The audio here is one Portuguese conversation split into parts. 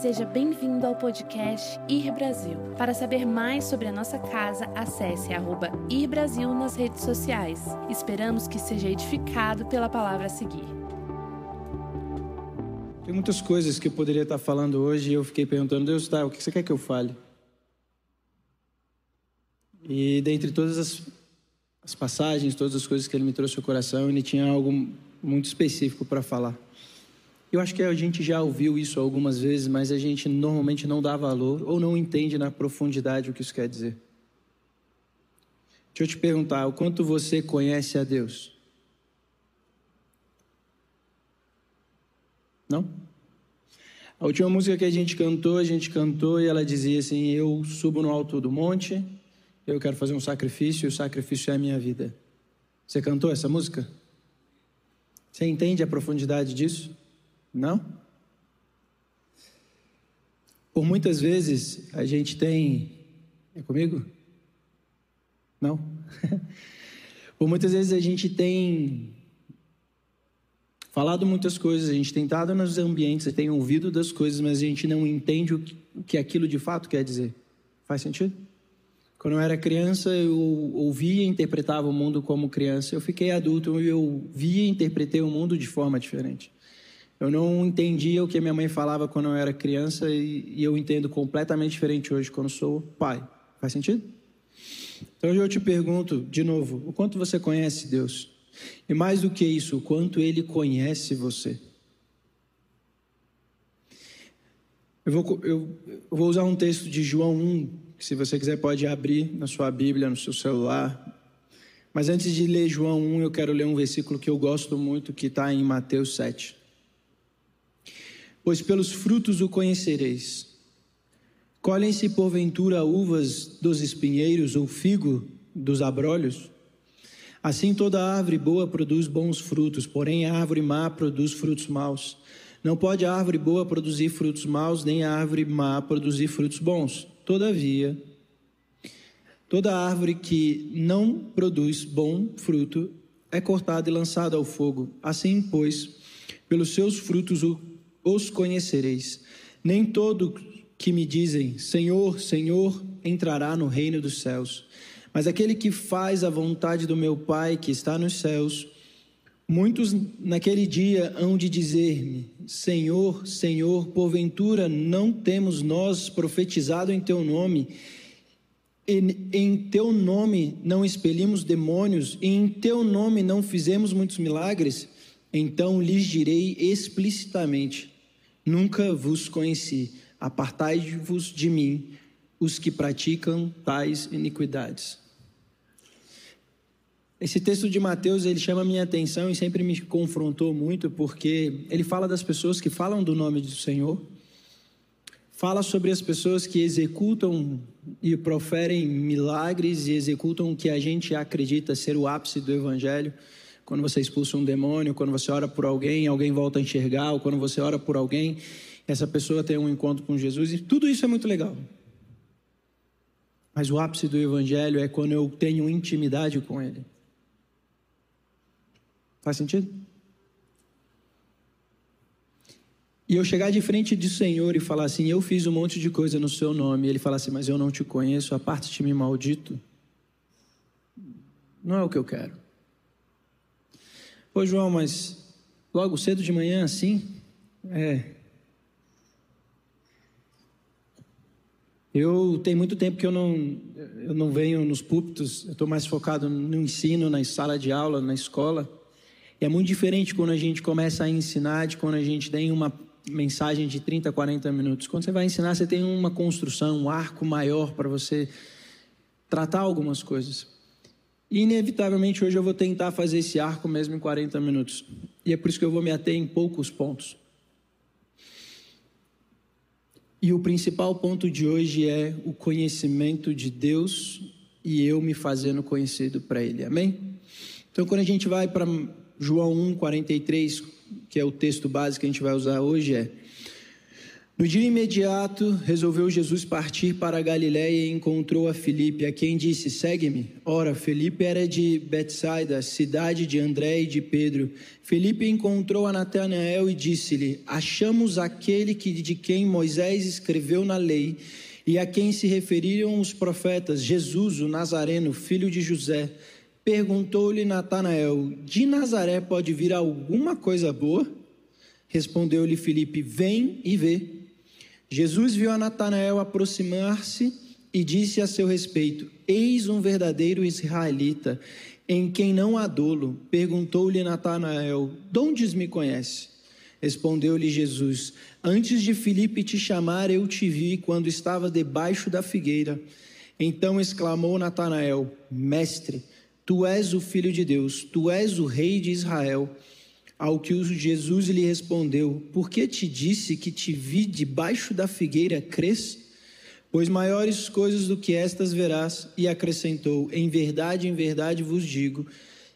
Seja bem-vindo ao podcast Ir Brasil. Para saber mais sobre a nossa casa, acesse arroba Ir Brasil nas redes sociais. Esperamos que seja edificado pela palavra a seguir. Tem muitas coisas que eu poderia estar falando hoje e eu fiquei perguntando, Deus, tá, o que você quer que eu fale? E dentre todas as, as passagens, todas as coisas que ele me trouxe ao coração, ele tinha algo muito específico para falar. Eu acho que a gente já ouviu isso algumas vezes, mas a gente normalmente não dá valor ou não entende na profundidade o que isso quer dizer. Deixa eu te perguntar, o quanto você conhece a Deus? Não? A última música que a gente cantou, a gente cantou e ela dizia assim: Eu subo no alto do monte, eu quero fazer um sacrifício e o sacrifício é a minha vida. Você cantou essa música? Você entende a profundidade disso? Não? Por muitas vezes a gente tem. É comigo? Não? Por muitas vezes a gente tem falado muitas coisas, a gente tem estado nos ambientes, tem ouvido das coisas, mas a gente não entende o que, o que aquilo de fato quer dizer. Faz sentido? Quando eu era criança, eu ouvia e interpretava o mundo como criança. Eu fiquei adulto e eu via e interpretei o mundo de forma diferente. Eu não entendia o que minha mãe falava quando eu era criança e, e eu entendo completamente diferente hoje quando sou pai. Faz sentido? Então hoje eu te pergunto de novo: o quanto você conhece Deus? E mais do que isso, o quanto Ele conhece você? Eu vou, eu, eu vou usar um texto de João 1, que se você quiser pode abrir na sua Bíblia, no seu celular. Mas antes de ler João 1, eu quero ler um versículo que eu gosto muito, que está em Mateus 7 pois pelos frutos o conhecereis. Colhem-se porventura uvas dos espinheiros ou figo dos abrolhos? Assim toda árvore boa produz bons frutos, porém a árvore má produz frutos maus. Não pode a árvore boa produzir frutos maus, nem a árvore má produzir frutos bons. Todavia, toda árvore que não produz bom fruto é cortada e lançada ao fogo. Assim, pois, pelos seus frutos o os conhecereis. Nem todo que me dizem Senhor, Senhor entrará no reino dos céus, mas aquele que faz a vontade do meu Pai que está nos céus. Muitos naquele dia hão de dizer-me: Senhor, Senhor, porventura não temos nós profetizado em teu nome? em teu nome não expelimos demônios, e em teu nome não fizemos muitos milagres? Então lhes direi explicitamente: Nunca vos conheci. Apartai-vos de mim, os que praticam tais iniquidades. Esse texto de Mateus, ele chama minha atenção e sempre me confrontou muito, porque ele fala das pessoas que falam do nome do Senhor, fala sobre as pessoas que executam e proferem milagres e executam o que a gente acredita ser o ápice do evangelho, quando você expulsa um demônio, quando você ora por alguém, alguém volta a enxergar, ou quando você ora por alguém, essa pessoa tem um encontro com Jesus, e tudo isso é muito legal. Mas o ápice do Evangelho é quando eu tenho intimidade com Ele. Faz sentido? E eu chegar de frente do Senhor e falar assim: Eu fiz um monte de coisa no seu nome. E ele falar assim: Mas eu não te conheço, aparte-te-me maldito. Não é o que eu quero. Pô, João, mas logo cedo de manhã assim? É. Eu tenho muito tempo que eu não, eu não venho nos púlpitos, eu estou mais focado no ensino, na sala de aula, na escola. E é muito diferente quando a gente começa a ensinar de quando a gente tem uma mensagem de 30, 40 minutos. Quando você vai ensinar, você tem uma construção, um arco maior para você tratar algumas coisas. E inevitavelmente hoje eu vou tentar fazer esse arco mesmo em 40 minutos. E é por isso que eu vou me ater em poucos pontos. E o principal ponto de hoje é o conhecimento de Deus e eu me fazendo conhecido para Ele. Amém? Então, quando a gente vai para João 1, 43, que é o texto básico que a gente vai usar hoje, é: No dia imediato, resolveu Jesus partir para a Galiléia e encontrou a Filipe, a quem disse: Segue-me. Ora, Filipe era de Betsaida, cidade de André e de Pedro. Filipe encontrou a Natanael e disse-lhe: Achamos aquele que de quem Moisés escreveu na lei e a quem se referiram os profetas, Jesus, o Nazareno, filho de José. Perguntou-lhe Natanael: De Nazaré pode vir alguma coisa boa? Respondeu-lhe Filipe: Vem e vê. Jesus viu a Natanael aproximar-se e disse a seu respeito: Eis um verdadeiro israelita, em quem não há dolo. Perguntou-lhe Natanael: De onde me conhece? Respondeu-lhe Jesus: Antes de Filipe te chamar, eu te vi quando estava debaixo da figueira. Então exclamou Natanael: Mestre, tu és o filho de Deus, tu és o rei de Israel. Ao que Jesus lhe respondeu: Por que te disse que te vi debaixo da figueira, crês? Pois maiores coisas do que estas verás. E acrescentou: Em verdade, em verdade vos digo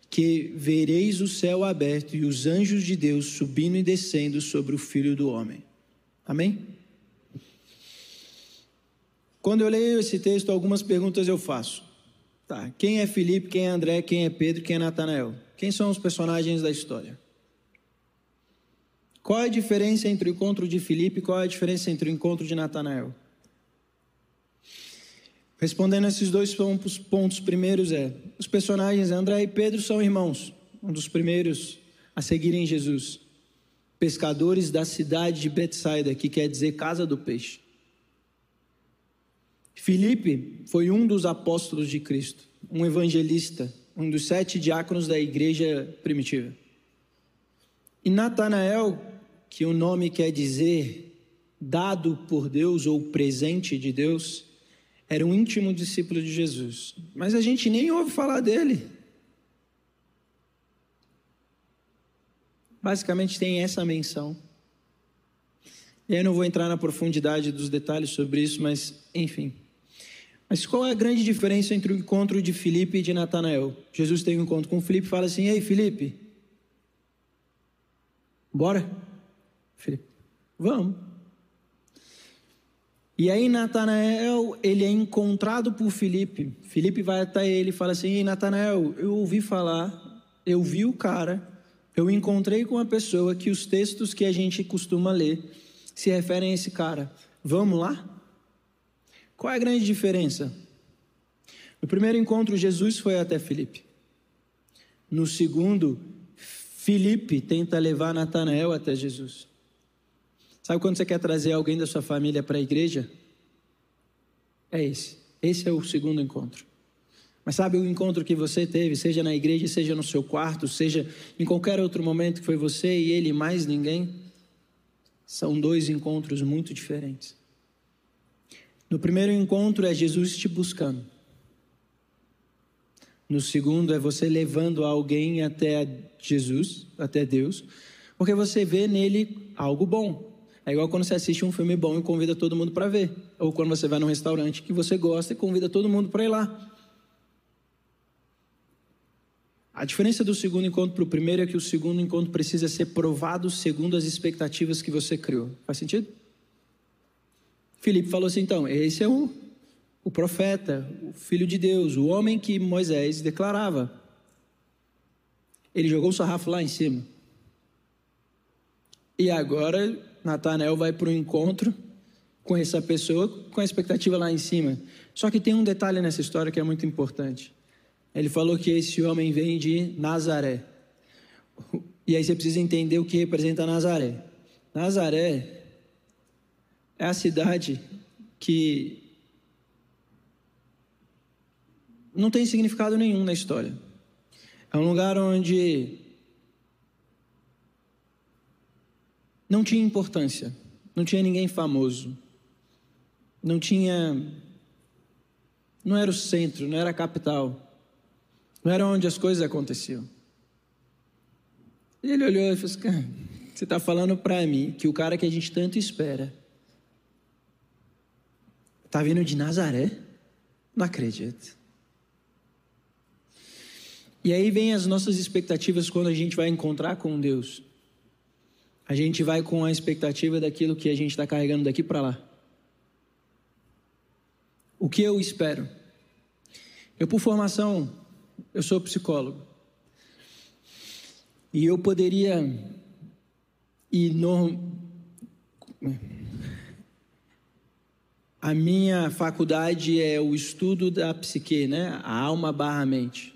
que vereis o céu aberto e os anjos de Deus subindo e descendo sobre o filho do homem. Amém? Quando eu leio esse texto, algumas perguntas eu faço. Tá, quem é Felipe, quem é André, quem é Pedro, quem é Natanael? Quem são os personagens da história? Qual é a diferença entre o encontro de Filipe e qual é a diferença entre o encontro de Natanael? Respondendo a esses dois pontos, pontos primeiros é: os personagens André e Pedro são irmãos, um dos primeiros a seguirem Jesus, pescadores da cidade de Betsaida, que quer dizer casa do peixe. Filipe foi um dos apóstolos de Cristo, um evangelista, um dos sete diáconos da igreja primitiva. E Natanael que o nome quer dizer dado por Deus ou presente de Deus, era um íntimo discípulo de Jesus. Mas a gente nem ouve falar dele. Basicamente tem essa menção. E aí eu não vou entrar na profundidade dos detalhes sobre isso, mas enfim. Mas qual é a grande diferença entre o encontro de Filipe e de Natanael? Jesus tem um encontro com Filipe e fala assim: Ei, Filipe, bora? Felipe, vamos. E aí Natanael, ele é encontrado por Felipe. Felipe vai até ele e fala assim: Ei, Natanael, eu ouvi falar, eu vi o cara, eu encontrei com uma pessoa que os textos que a gente costuma ler se referem a esse cara. Vamos lá? Qual é a grande diferença? No primeiro encontro, Jesus foi até Felipe. No segundo, Felipe tenta levar Natanael até Jesus. Sabe quando você quer trazer alguém da sua família para a igreja? É esse. Esse é o segundo encontro. Mas sabe o encontro que você teve, seja na igreja, seja no seu quarto, seja em qualquer outro momento que foi você e ele mais ninguém? São dois encontros muito diferentes. No primeiro encontro é Jesus te buscando. No segundo é você levando alguém até Jesus, até Deus, porque você vê nele algo bom. É igual quando você assiste um filme bom e convida todo mundo para ver. Ou quando você vai num restaurante que você gosta e convida todo mundo para ir lá. A diferença do segundo encontro para o primeiro é que o segundo encontro precisa ser provado segundo as expectativas que você criou. Faz sentido? Filipe falou assim: então, esse é o, o profeta, o filho de Deus, o homem que Moisés declarava. Ele jogou o sarrafo lá em cima. E agora Natanael vai para o encontro com essa pessoa com a expectativa lá em cima. Só que tem um detalhe nessa história que é muito importante. Ele falou que esse homem vem de Nazaré. E aí você precisa entender o que representa Nazaré. Nazaré é a cidade que não tem significado nenhum na história. É um lugar onde não tinha importância, não tinha ninguém famoso, não tinha. Não era o centro, não era a capital, não era onde as coisas aconteciam. E ele olhou e falou assim: Você está falando para mim que o cara que a gente tanto espera está vindo de Nazaré? Não acredito. E aí vem as nossas expectativas quando a gente vai encontrar com Deus. A gente vai com a expectativa daquilo que a gente está carregando daqui para lá. O que eu espero? Eu, por formação, eu sou psicólogo. E eu poderia ir no. A minha faculdade é o estudo da psique, né? A alma barra mente.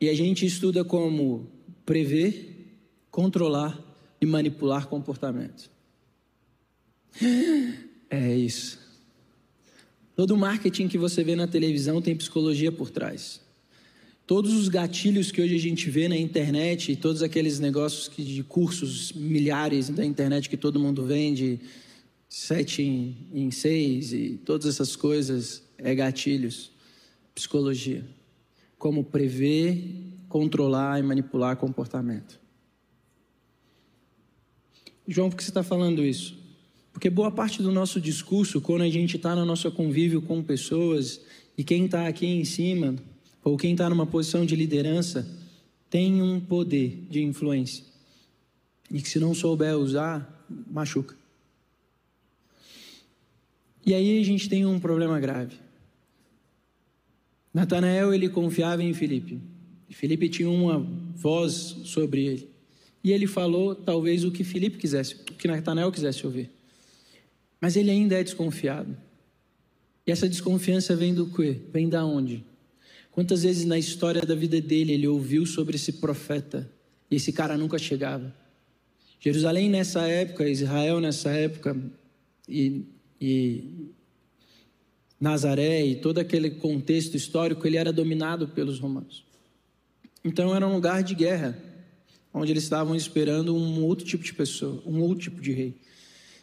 E a gente estuda como prever, controlar e manipular comportamento. É isso. Todo marketing que você vê na televisão tem psicologia por trás. Todos os gatilhos que hoje a gente vê na internet, todos aqueles negócios que, de cursos milhares da internet que todo mundo vende, sete em, em seis e todas essas coisas, é gatilhos, psicologia. Como prever, controlar e manipular comportamento. João, por que você está falando isso? Porque boa parte do nosso discurso, quando a gente está no nosso convívio com pessoas, e quem está aqui em cima, ou quem está numa posição de liderança, tem um poder de influência. E que se não souber usar, machuca. E aí a gente tem um problema grave. Natanael, ele confiava em Filipe. Filipe tinha uma voz sobre ele. E ele falou talvez o que Filipe quisesse, o que Natanael quisesse ouvir. Mas ele ainda é desconfiado. E essa desconfiança vem do quê? Vem da onde? Quantas vezes na história da vida dele ele ouviu sobre esse profeta e esse cara nunca chegava? Jerusalém nessa época, Israel nessa época e, e Nazaré e todo aquele contexto histórico, ele era dominado pelos romanos. Então era um lugar de guerra, onde eles estavam esperando um outro tipo de pessoa, um outro tipo de rei.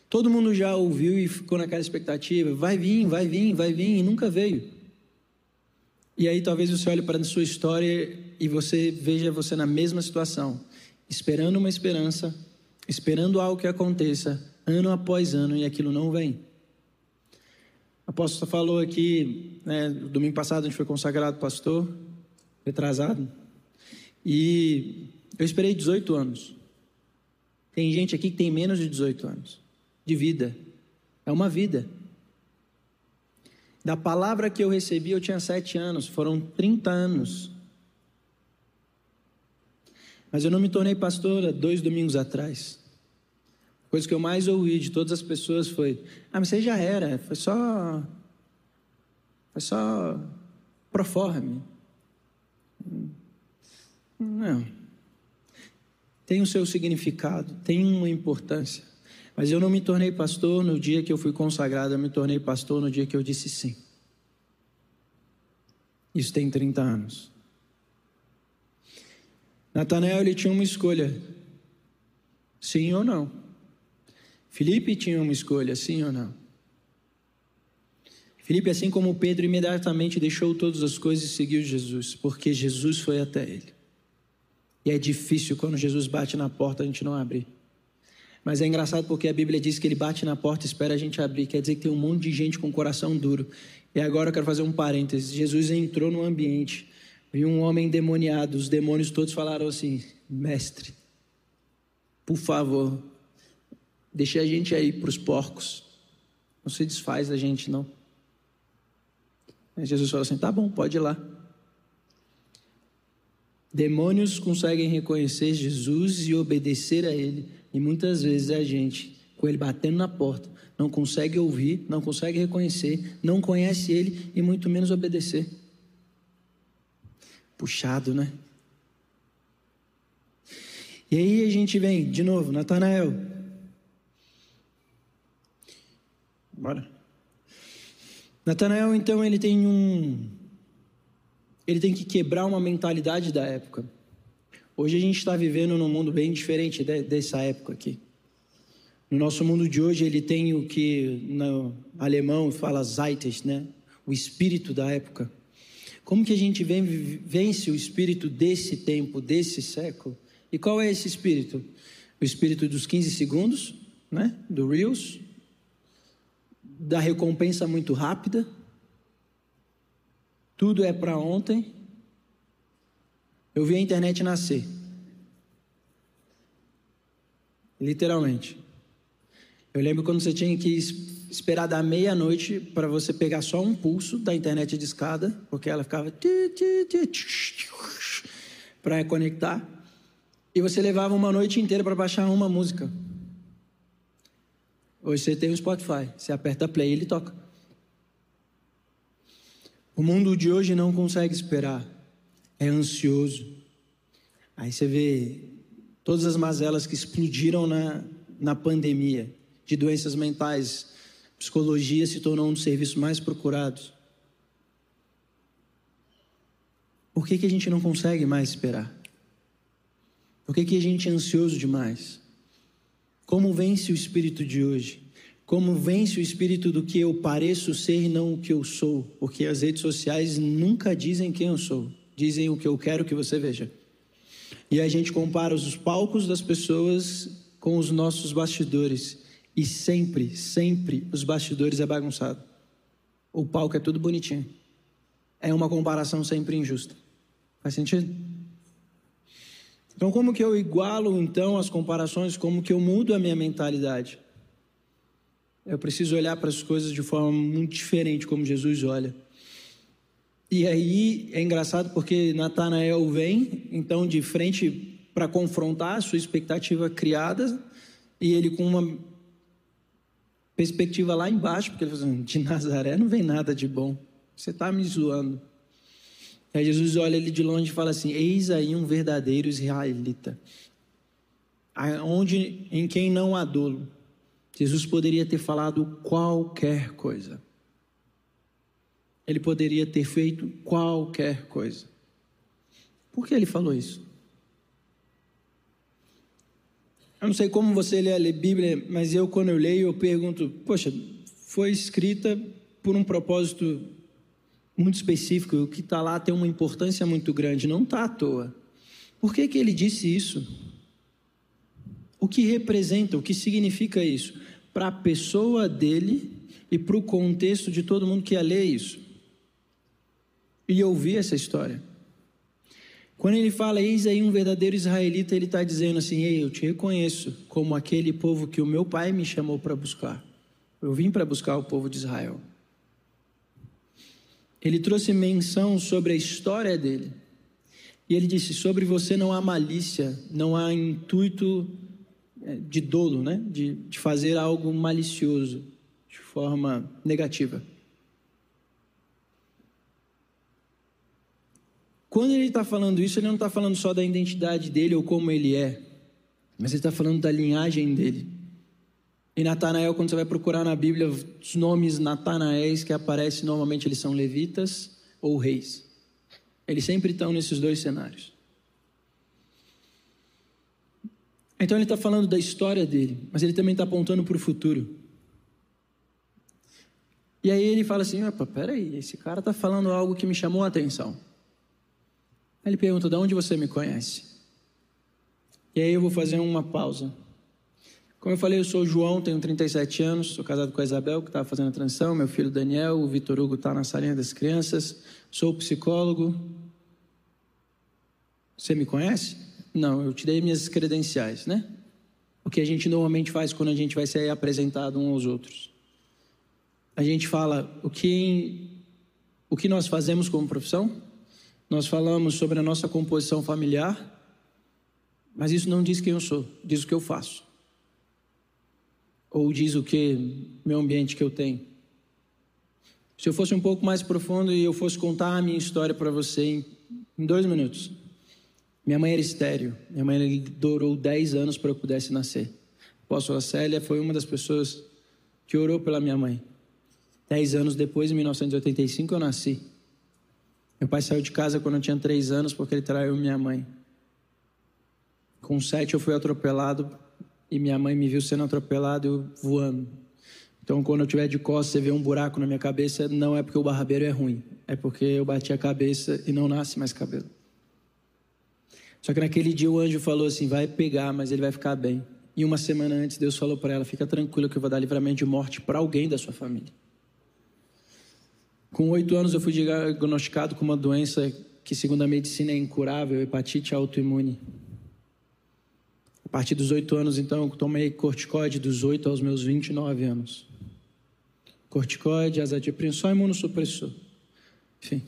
Todo mundo já ouviu e ficou naquela expectativa: vai vir, vai vir, vai vir, e nunca veio. E aí talvez você olhe para a sua história e você veja você na mesma situação, esperando uma esperança, esperando algo que aconteça, ano após ano, e aquilo não vem. O apóstolo falou aqui, né, domingo passado a gente foi consagrado pastor, retrasado, e eu esperei 18 anos. Tem gente aqui que tem menos de 18 anos de vida. É uma vida. Da palavra que eu recebi, eu tinha sete anos, foram 30 anos. Mas eu não me tornei pastora dois domingos atrás. A coisa que eu mais ouvi de todas as pessoas foi: Ah, mas você já era, foi só. Foi só. proforme. Não. Tem o seu significado, tem uma importância. Mas eu não me tornei pastor no dia que eu fui consagrado, eu me tornei pastor no dia que eu disse sim. Isso tem 30 anos. Natanael ele tinha uma escolha: sim ou não. Felipe tinha uma escolha: sim ou não. Felipe, assim como Pedro, imediatamente deixou todas as coisas e seguiu Jesus, porque Jesus foi até ele. E é difícil quando Jesus bate na porta a gente não abrir. Mas é engraçado porque a Bíblia diz que ele bate na porta e espera a gente abrir. Quer dizer que tem um monte de gente com coração duro. E agora eu quero fazer um parênteses. Jesus entrou no ambiente, viu um homem endemoniado. Os demônios todos falaram assim: Mestre, por favor, deixe a gente aí para os porcos. Não se desfaz da gente, não. Aí Jesus falou assim: Tá bom, pode ir lá. Demônios conseguem reconhecer Jesus e obedecer a Ele e muitas vezes a gente, com ele batendo na porta, não consegue ouvir, não consegue reconhecer, não conhece ele e muito menos obedecer. Puxado, né? E aí a gente vem, de novo, Natanael. Bora. Natanael, então, ele tem um. Ele tem que quebrar uma mentalidade da época. Hoje a gente está vivendo num mundo bem diferente de, dessa época aqui. No nosso mundo de hoje, ele tem o que no alemão fala Zeitgeist, né? O espírito da época. Como que a gente vence o espírito desse tempo, desse século? E qual é esse espírito? O espírito dos 15 segundos, né? Do Reels, da recompensa muito rápida. Tudo é para ontem eu vi a internet nascer. Literalmente. Eu lembro quando você tinha que esperar da meia-noite para você pegar só um pulso da internet de escada, porque ela ficava para conectar. E você levava uma noite inteira para baixar uma música. Hoje você tem o Spotify, você aperta play e ele toca. O mundo de hoje não consegue esperar, é ansioso. Aí você vê todas as mazelas que explodiram na, na pandemia, de doenças mentais, psicologia se tornou um dos serviços mais procurados. Por que, que a gente não consegue mais esperar? Por que, que a gente é ansioso demais? Como vence o espírito de hoje? Como vence o espírito do que eu pareço ser e não o que eu sou? Porque as redes sociais nunca dizem quem eu sou, dizem o que eu quero que você veja. E a gente compara os palcos das pessoas com os nossos bastidores. E sempre, sempre os bastidores é bagunçado. O palco é tudo bonitinho. É uma comparação sempre injusta. Faz sentido? Então, como que eu igualo então as comparações? Como que eu mudo a minha mentalidade? Eu preciso olhar para as coisas de forma muito diferente, como Jesus olha. E aí é engraçado porque Natanael vem, então, de frente para confrontar a sua expectativa criada, e ele com uma perspectiva lá embaixo, porque ele falou assim, de Nazaré não vem nada de bom, você está me zoando. Aí Jesus olha ele de longe e fala assim: Eis aí um verdadeiro israelita, onde em quem não há dolo. Jesus poderia ter falado qualquer coisa. Ele poderia ter feito qualquer coisa. Por que ele falou isso? Eu não sei como você lê a Bíblia, mas eu, quando eu leio, eu pergunto: poxa, foi escrita por um propósito muito específico, o que está lá tem uma importância muito grande, não está à toa. Por que, que ele disse isso? O que representa, o que significa isso? Para a pessoa dele e para o contexto de todo mundo que ia ler isso e ouvir essa história. Quando ele fala, eis aí um verdadeiro israelita, ele está dizendo assim: Ei, eu te reconheço como aquele povo que o meu pai me chamou para buscar. Eu vim para buscar o povo de Israel. Ele trouxe menção sobre a história dele. E ele disse: Sobre você não há malícia, não há intuito de dolo, né? de, de fazer algo malicioso, de forma negativa. Quando ele está falando isso, ele não está falando só da identidade dele ou como ele é, mas ele está falando da linhagem dele. E Natanael, quando você vai procurar na Bíblia, os nomes Natanaéis que aparecem, normalmente eles são levitas ou reis. Eles sempre estão nesses dois cenários. Então ele está falando da história dele, mas ele também está apontando para o futuro. E aí ele fala assim: peraí, esse cara está falando algo que me chamou a atenção. Aí ele pergunta: de onde você me conhece? E aí eu vou fazer uma pausa. Como eu falei, eu sou o João, tenho 37 anos, sou casado com a Isabel, que estava fazendo a transição, meu filho Daniel, o Vitor Hugo está na salinha das crianças, sou psicólogo. Você me conhece? Não, eu te dei minhas credenciais, né? O que a gente normalmente faz quando a gente vai ser apresentado uns aos outros. A gente fala o que, o que nós fazemos como profissão, nós falamos sobre a nossa composição familiar, mas isso não diz quem eu sou, diz o que eu faço ou diz o que meu ambiente que eu tenho. Se eu fosse um pouco mais profundo e eu fosse contar a minha história para você em, em, dois minutos. Minha mãe era estéreo. Minha mãe durou 10 anos para eu pudesse nascer. A Célia foi uma das pessoas que orou pela minha mãe. Dez anos depois, em 1985, eu nasci. Meu pai saiu de casa quando eu tinha três anos porque ele traiu minha mãe. Com sete, eu fui atropelado e minha mãe me viu sendo atropelado eu voando. Então, quando eu tiver de costas, você vê um buraco na minha cabeça, não é porque o barbeiro é ruim, é porque eu bati a cabeça e não nasce mais cabelo. Só que naquele dia o anjo falou assim: vai pegar, mas ele vai ficar bem. E uma semana antes, Deus falou para ela: fica tranquila que eu vou dar livramento de morte para alguém da sua família. Com oito anos, eu fui diagnosticado com uma doença que, segundo a medicina, é incurável hepatite autoimune. A partir dos oito anos, então, eu tomei corticoide dos oito aos meus 29 anos. Corticoide, azadirprina, só imunossupressor. Enfim,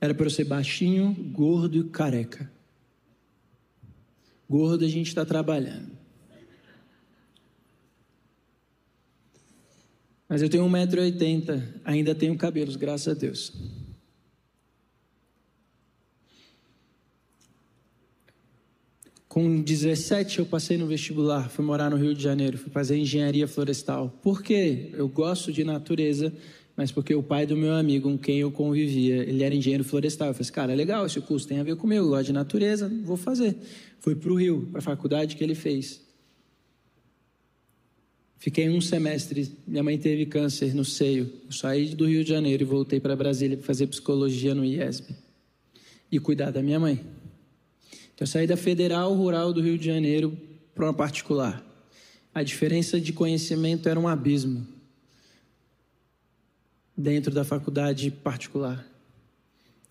era para eu ser baixinho, gordo e careca. Gordo a gente está trabalhando. Mas eu tenho 1,80m, ainda tenho cabelos, graças a Deus. Com 17 eu passei no vestibular, fui morar no Rio de Janeiro, fui fazer engenharia florestal. Por quê? Eu gosto de natureza, mas porque o pai do meu amigo com quem eu convivia, ele era engenheiro florestal. Eu falei assim, cara, legal esse curso, tem a ver comigo, gosto de natureza, vou fazer. Fui para o Rio, para a faculdade que ele fez. Fiquei um semestre, minha mãe teve câncer no seio. Eu saí do Rio de Janeiro e voltei para Brasília para fazer psicologia no IESB e cuidar da minha mãe. Então, eu saí da Federal Rural do Rio de Janeiro para uma particular. A diferença de conhecimento era um abismo dentro da faculdade particular.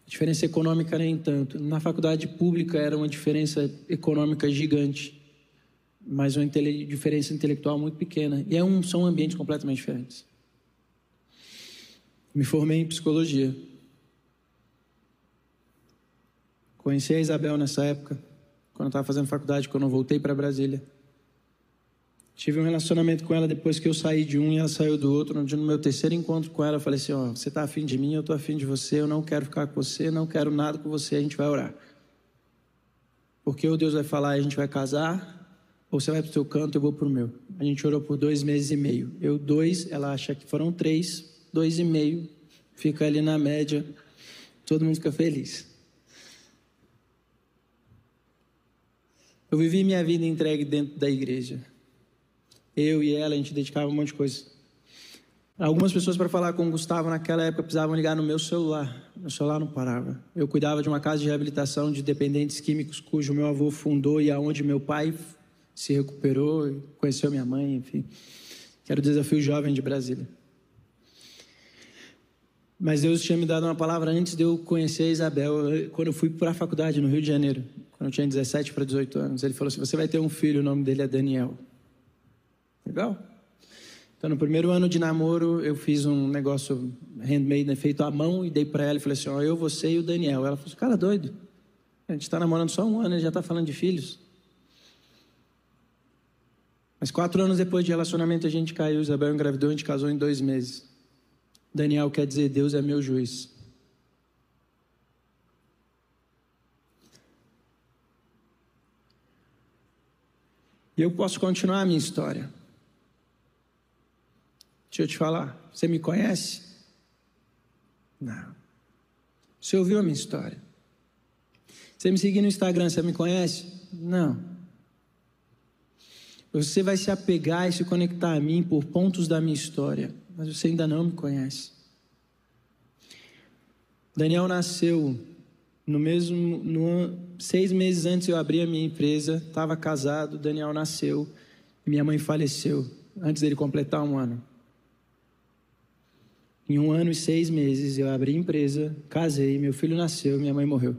A diferença econômica nem tanto. Na faculdade pública era uma diferença econômica gigante, mas uma intele diferença intelectual muito pequena. E é um, são ambientes completamente diferentes. Me formei em psicologia. Conheci a Isabel nessa época, quando eu estava fazendo faculdade, quando eu voltei para Brasília. Tive um relacionamento com ela depois que eu saí de um e ela saiu do outro. No meu terceiro encontro com ela, eu falei assim: Ó, você está afim de mim, eu estou afim de você, eu não quero ficar com você, não quero nada com você, a gente vai orar. Porque ou Deus vai falar e a gente vai casar, ou você vai para o seu canto, eu vou para o meu. A gente orou por dois meses e meio. Eu, dois, ela acha que foram três, dois e meio, fica ali na média, todo mundo fica feliz. Eu vivi minha vida entregue dentro da igreja. Eu e ela, a gente dedicava um monte de coisa. Algumas pessoas para falar com o Gustavo naquela época precisavam ligar no meu celular. Meu celular não parava. Eu cuidava de uma casa de reabilitação de dependentes químicos cujo meu avô fundou e aonde meu pai se recuperou, conheceu minha mãe, enfim. Que era o desafio jovem de Brasília. Mas Deus tinha me dado uma palavra antes de eu conhecer a Isabel, quando eu fui para a faculdade no Rio de Janeiro quando eu tinha 17 para 18 anos. Ele falou assim: Você vai ter um filho, o nome dele é Daniel. Legal? Então, no primeiro ano de namoro, eu fiz um negócio handmade, né, feito à mão, e dei para ela e falei assim: Ó, eu, você e o Daniel. Ela falou assim: Cara, doido. A gente está namorando só um ano, ele já está falando de filhos. Mas quatro anos depois de relacionamento, a gente caiu. Isabel engravidou, a gente casou em dois meses. Daniel quer dizer: Deus é meu juiz. E eu posso continuar a minha história. Deixa eu te falar. Você me conhece? Não. Você ouviu a minha história? Você me seguir no Instagram, você me conhece? Não. Você vai se apegar e se conectar a mim por pontos da minha história, mas você ainda não me conhece. Daniel nasceu no mesmo, no, seis meses antes eu abri a minha empresa, estava casado, Daniel nasceu, minha mãe faleceu antes dele completar um ano. Em um ano e seis meses eu abri empresa, casei, meu filho nasceu, minha mãe morreu.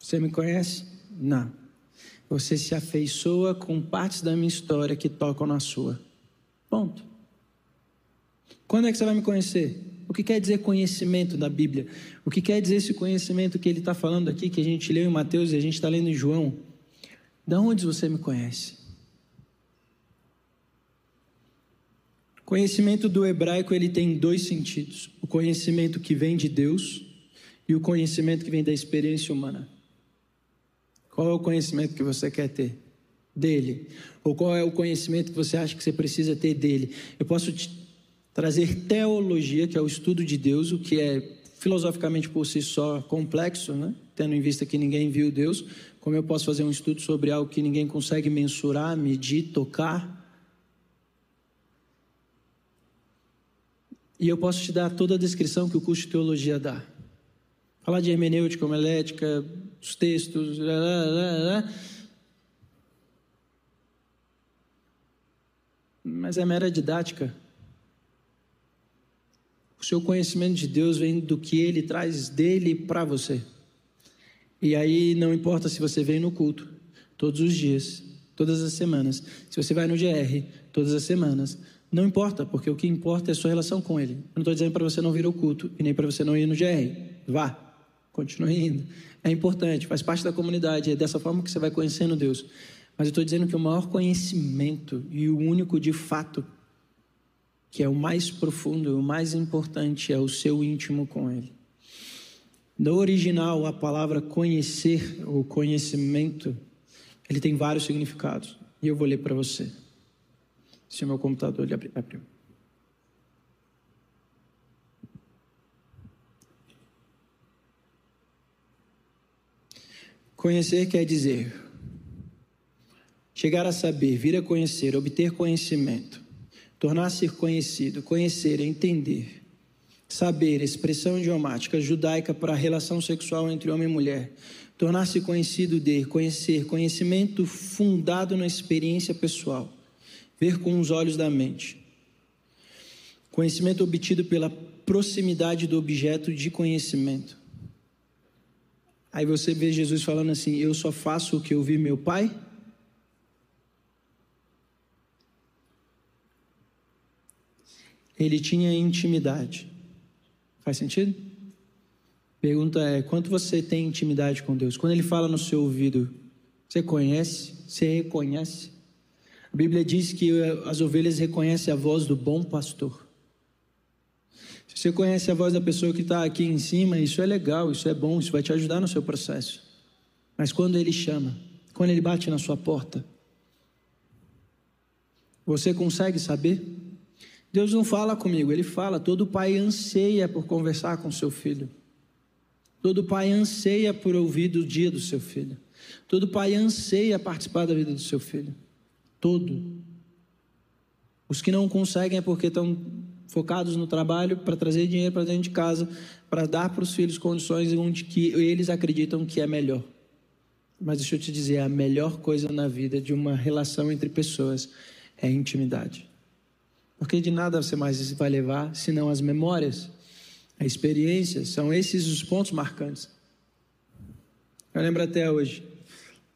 Você me conhece? Não. Você se afeiçoa com partes da minha história que tocam na sua. Ponto. Quando é que você vai me conhecer? O que quer dizer conhecimento da Bíblia? O que quer dizer esse conhecimento que ele está falando aqui, que a gente leu em Mateus e a gente está lendo em João? Da onde você me conhece? Conhecimento do hebraico ele tem dois sentidos: o conhecimento que vem de Deus e o conhecimento que vem da experiência humana. Qual é o conhecimento que você quer ter dele? Ou qual é o conhecimento que você acha que você precisa ter dele? Eu posso te trazer teologia, que é o estudo de Deus, o que é filosoficamente por si só complexo, né? tendo em vista que ninguém viu Deus, como eu posso fazer um estudo sobre algo que ninguém consegue mensurar, medir, tocar? E eu posso te dar toda a descrição que o curso de teologia dá. Falar de hermenêutica, homilética, os textos, lá, lá, lá, mas é mera didática. O seu conhecimento de Deus vem do que ele traz dele para você. E aí não importa se você vem no culto todos os dias, todas as semanas, se você vai no GR todas as semanas, não importa, porque o que importa é a sua relação com Ele. Eu não estou dizendo para você não vir ao culto e nem para você não ir no GR. Vá, continue indo. É importante, faz parte da comunidade, é dessa forma que você vai conhecendo Deus. Mas eu estou dizendo que o maior conhecimento e o único de fato, que é o mais profundo, o mais importante, é o seu íntimo com Ele. No original, a palavra conhecer ou conhecimento, ele tem vários significados. E eu vou ler para você. Se o meu computador ele abriu. Conhecer quer dizer chegar a saber, vir a conhecer, obter conhecimento, tornar-se conhecido, conhecer, entender, saber, expressão idiomática judaica para a relação sexual entre homem e mulher, tornar-se conhecido de, conhecer, conhecimento fundado na experiência pessoal, ver com os olhos da mente. Conhecimento obtido pela proximidade do objeto de conhecimento. Aí você vê Jesus falando assim: Eu só faço o que eu vi meu pai. Ele tinha intimidade. Faz sentido? Pergunta é: quanto você tem intimidade com Deus? Quando Ele fala no seu ouvido, você conhece? Você reconhece? A Bíblia diz que as ovelhas reconhecem a voz do bom pastor. Se você conhece a voz da pessoa que está aqui em cima, isso é legal, isso é bom, isso vai te ajudar no seu processo. Mas quando ele chama, quando ele bate na sua porta, você consegue saber? Deus não fala comigo, ele fala. Todo pai anseia por conversar com seu filho. Todo pai anseia por ouvir do dia do seu filho. Todo pai anseia participar da vida do seu filho todo. Os que não conseguem é porque estão focados no trabalho para trazer dinheiro para dentro de casa, para dar para os filhos condições onde que eles acreditam que é melhor. Mas deixa eu te dizer, a melhor coisa na vida de uma relação entre pessoas é intimidade. Porque de nada você mais vai levar senão as memórias, a experiência, são esses os pontos marcantes. Eu lembro até hoje.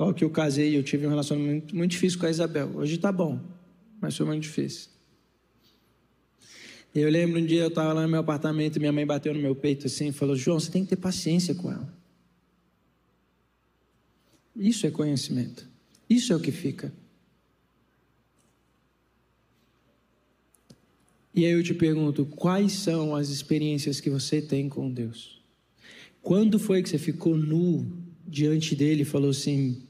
Logo que eu casei, eu tive um relacionamento muito difícil com a Isabel. Hoje está bom, mas foi muito difícil. Eu lembro um dia eu estava lá no meu apartamento minha mãe bateu no meu peito assim e falou: João, você tem que ter paciência com ela. Isso é conhecimento. Isso é o que fica. E aí eu te pergunto: quais são as experiências que você tem com Deus? Quando foi que você ficou nu diante dele e falou assim: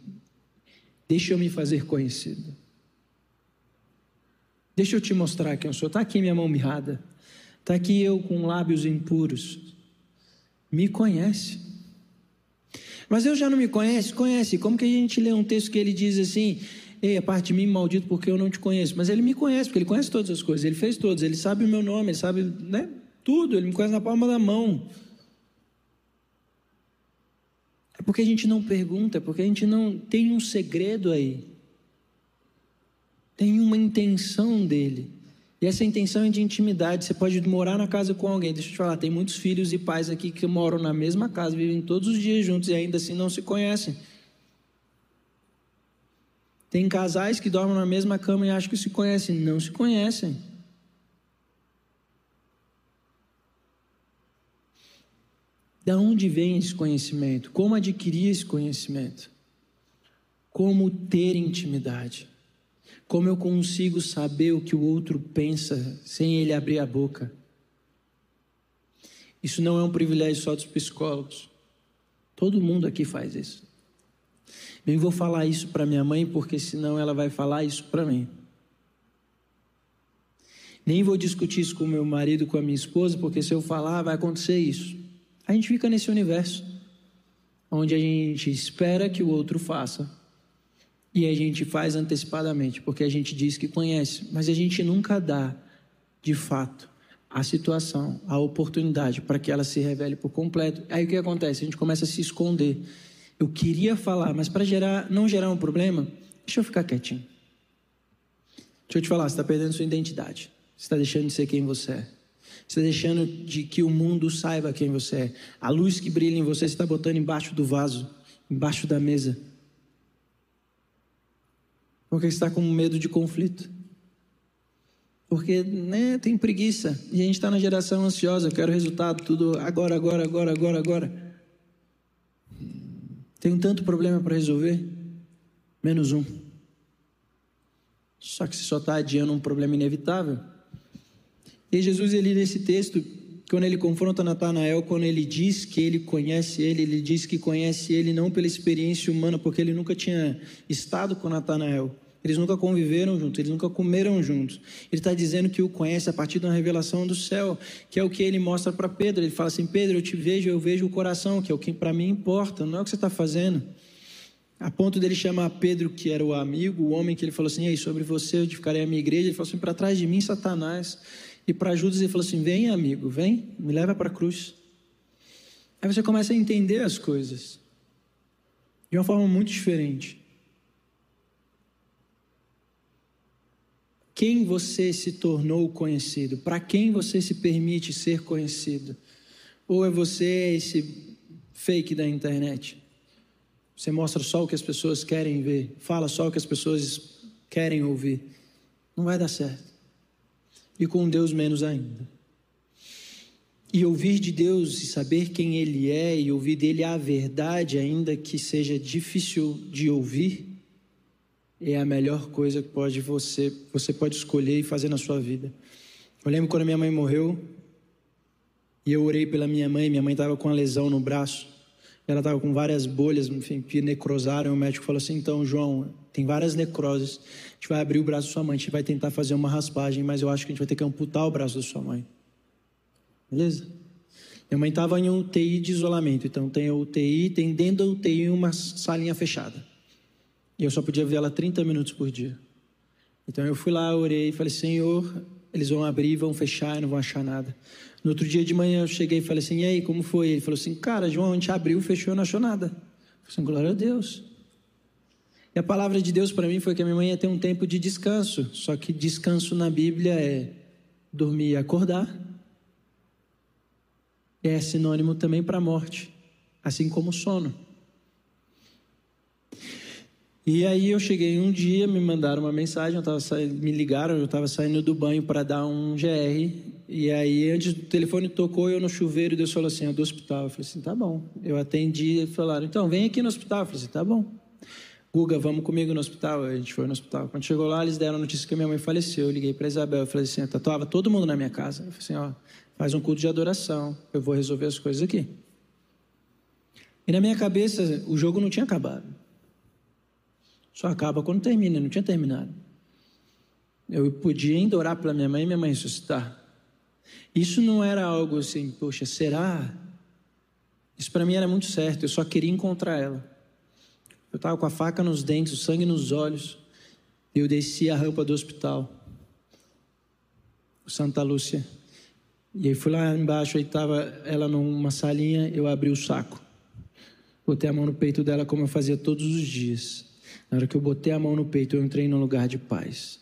Deixa eu me fazer conhecido. Deixa eu te mostrar quem eu sou. Está aqui minha mão mirrada. Está aqui eu com lábios impuros. Me conhece. Mas eu já não me conhece? Conhece. Como que a gente lê um texto que ele diz assim: Ei, a parte de mim, maldito, porque eu não te conheço. Mas ele me conhece, porque ele conhece todas as coisas. Ele fez todas. Ele sabe o meu nome, ele sabe né, tudo. Ele me conhece na palma da mão. É porque a gente não pergunta, porque a gente não tem um segredo aí. Tem uma intenção dele. E essa intenção é de intimidade. Você pode morar na casa com alguém. Deixa eu te falar, tem muitos filhos e pais aqui que moram na mesma casa, vivem todos os dias juntos e ainda assim não se conhecem. Tem casais que dormem na mesma cama e acham que se conhecem. Não se conhecem. Da onde vem esse conhecimento? Como adquirir esse conhecimento? Como ter intimidade? Como eu consigo saber o que o outro pensa sem ele abrir a boca? Isso não é um privilégio só dos psicólogos. Todo mundo aqui faz isso. Nem vou falar isso para minha mãe, porque senão ela vai falar isso para mim. Nem vou discutir isso com meu marido, com a minha esposa, porque se eu falar, vai acontecer isso. A gente fica nesse universo onde a gente espera que o outro faça e a gente faz antecipadamente, porque a gente diz que conhece, mas a gente nunca dá, de fato, a situação, a oportunidade para que ela se revele por completo. Aí o que acontece? A gente começa a se esconder. Eu queria falar, mas para gerar, não gerar um problema, deixa eu ficar quietinho. Deixa eu te falar, você está perdendo sua identidade. Você está deixando de ser quem você é. Está deixando de que o mundo saiba quem você é. A luz que brilha em você, você está botando embaixo do vaso. embaixo da mesa? Porque está com medo de conflito. Porque né, tem preguiça. E a gente está na geração ansiosa, quero resultado, tudo agora, agora, agora, agora, agora. Tem tanto problema para resolver, menos um. Só que você só está adiando um problema inevitável. E Jesus, ele nesse texto, quando ele confronta Natanael, quando ele diz que ele conhece ele, ele diz que conhece ele não pela experiência humana, porque ele nunca tinha estado com Natanael. Eles nunca conviveram juntos, eles nunca comeram juntos. Ele está dizendo que o conhece a partir de uma revelação do céu, que é o que ele mostra para Pedro. Ele fala assim: Pedro, eu te vejo, eu vejo o coração, que é o que para mim importa, não é o que você está fazendo. A ponto dele chamar Pedro, que era o amigo, o homem que ele falou assim: Ei, sobre você eu edificarei a minha igreja. Ele falou assim: Para trás de mim, Satanás. E para Judas ele falou assim: Vem, amigo, vem, me leva para a cruz. Aí você começa a entender as coisas de uma forma muito diferente. quem você se tornou conhecido, para quem você se permite ser conhecido. Ou é você esse fake da internet? Você mostra só o que as pessoas querem ver, fala só o que as pessoas querem ouvir. Não vai dar certo. E com Deus menos ainda. E ouvir de Deus e saber quem Ele é e ouvir dele a verdade, ainda que seja difícil de ouvir, é a melhor coisa que pode você, você pode escolher e fazer na sua vida. Eu lembro quando minha mãe morreu e eu orei pela minha mãe, minha mãe estava com uma lesão no braço. Ela estava com várias bolhas, enfim, que necrosaram. O médico falou assim: então, João, tem várias necroses. A gente vai abrir o braço da sua mãe, a gente vai tentar fazer uma raspagem, mas eu acho que a gente vai ter que amputar o braço da sua mãe. Beleza? Minha mãe estava em UTI de isolamento, então tem a UTI, tem dentro da UTI uma salinha fechada. E eu só podia ver ela 30 minutos por dia. Então eu fui lá, orei e falei: Senhor, eles vão abrir, vão fechar e não vão achar nada. No outro dia de manhã eu cheguei e falei assim: E aí, como foi? Ele falou assim: Cara, João, a gente abriu, fechou não achou nada. Eu falei assim: Glória a Deus. E a palavra de Deus para mim foi que a minha mãe ia ter um tempo de descanso. Só que descanso na Bíblia é dormir e acordar. É sinônimo também para morte, assim como sono. E aí eu cheguei um dia, me mandaram uma mensagem, eu tava saindo, me ligaram, eu estava saindo do banho para dar um GR. E aí, antes do telefone tocou, eu no chuveiro, Deus falou assim, é do hospital. Eu falei assim, tá bom. Eu atendi, falaram, então, vem aqui no hospital. Eu falei assim, tá bom. Guga, vamos comigo no hospital. A gente foi no hospital. Quando chegou lá, eles deram a notícia que minha mãe faleceu. Eu liguei para Isabel, eu falei assim, tatuava todo mundo na minha casa. Eu falei assim, ó, faz um culto de adoração, eu vou resolver as coisas aqui. E na minha cabeça, o jogo não tinha acabado. Só acaba quando termina, não tinha terminado. Eu podia ainda orar pela minha mãe e minha mãe ressuscitar. Isso não era algo assim, poxa, será? Isso para mim era muito certo, eu só queria encontrar ela. Eu estava com a faca nos dentes, o sangue nos olhos. Eu desci a rampa do hospital, o Santa Lúcia. E aí fui lá embaixo, aí estava ela numa salinha, eu abri o saco. Botei a mão no peito dela como eu fazia todos os dias. Na hora que eu botei a mão no peito, eu entrei num lugar de paz.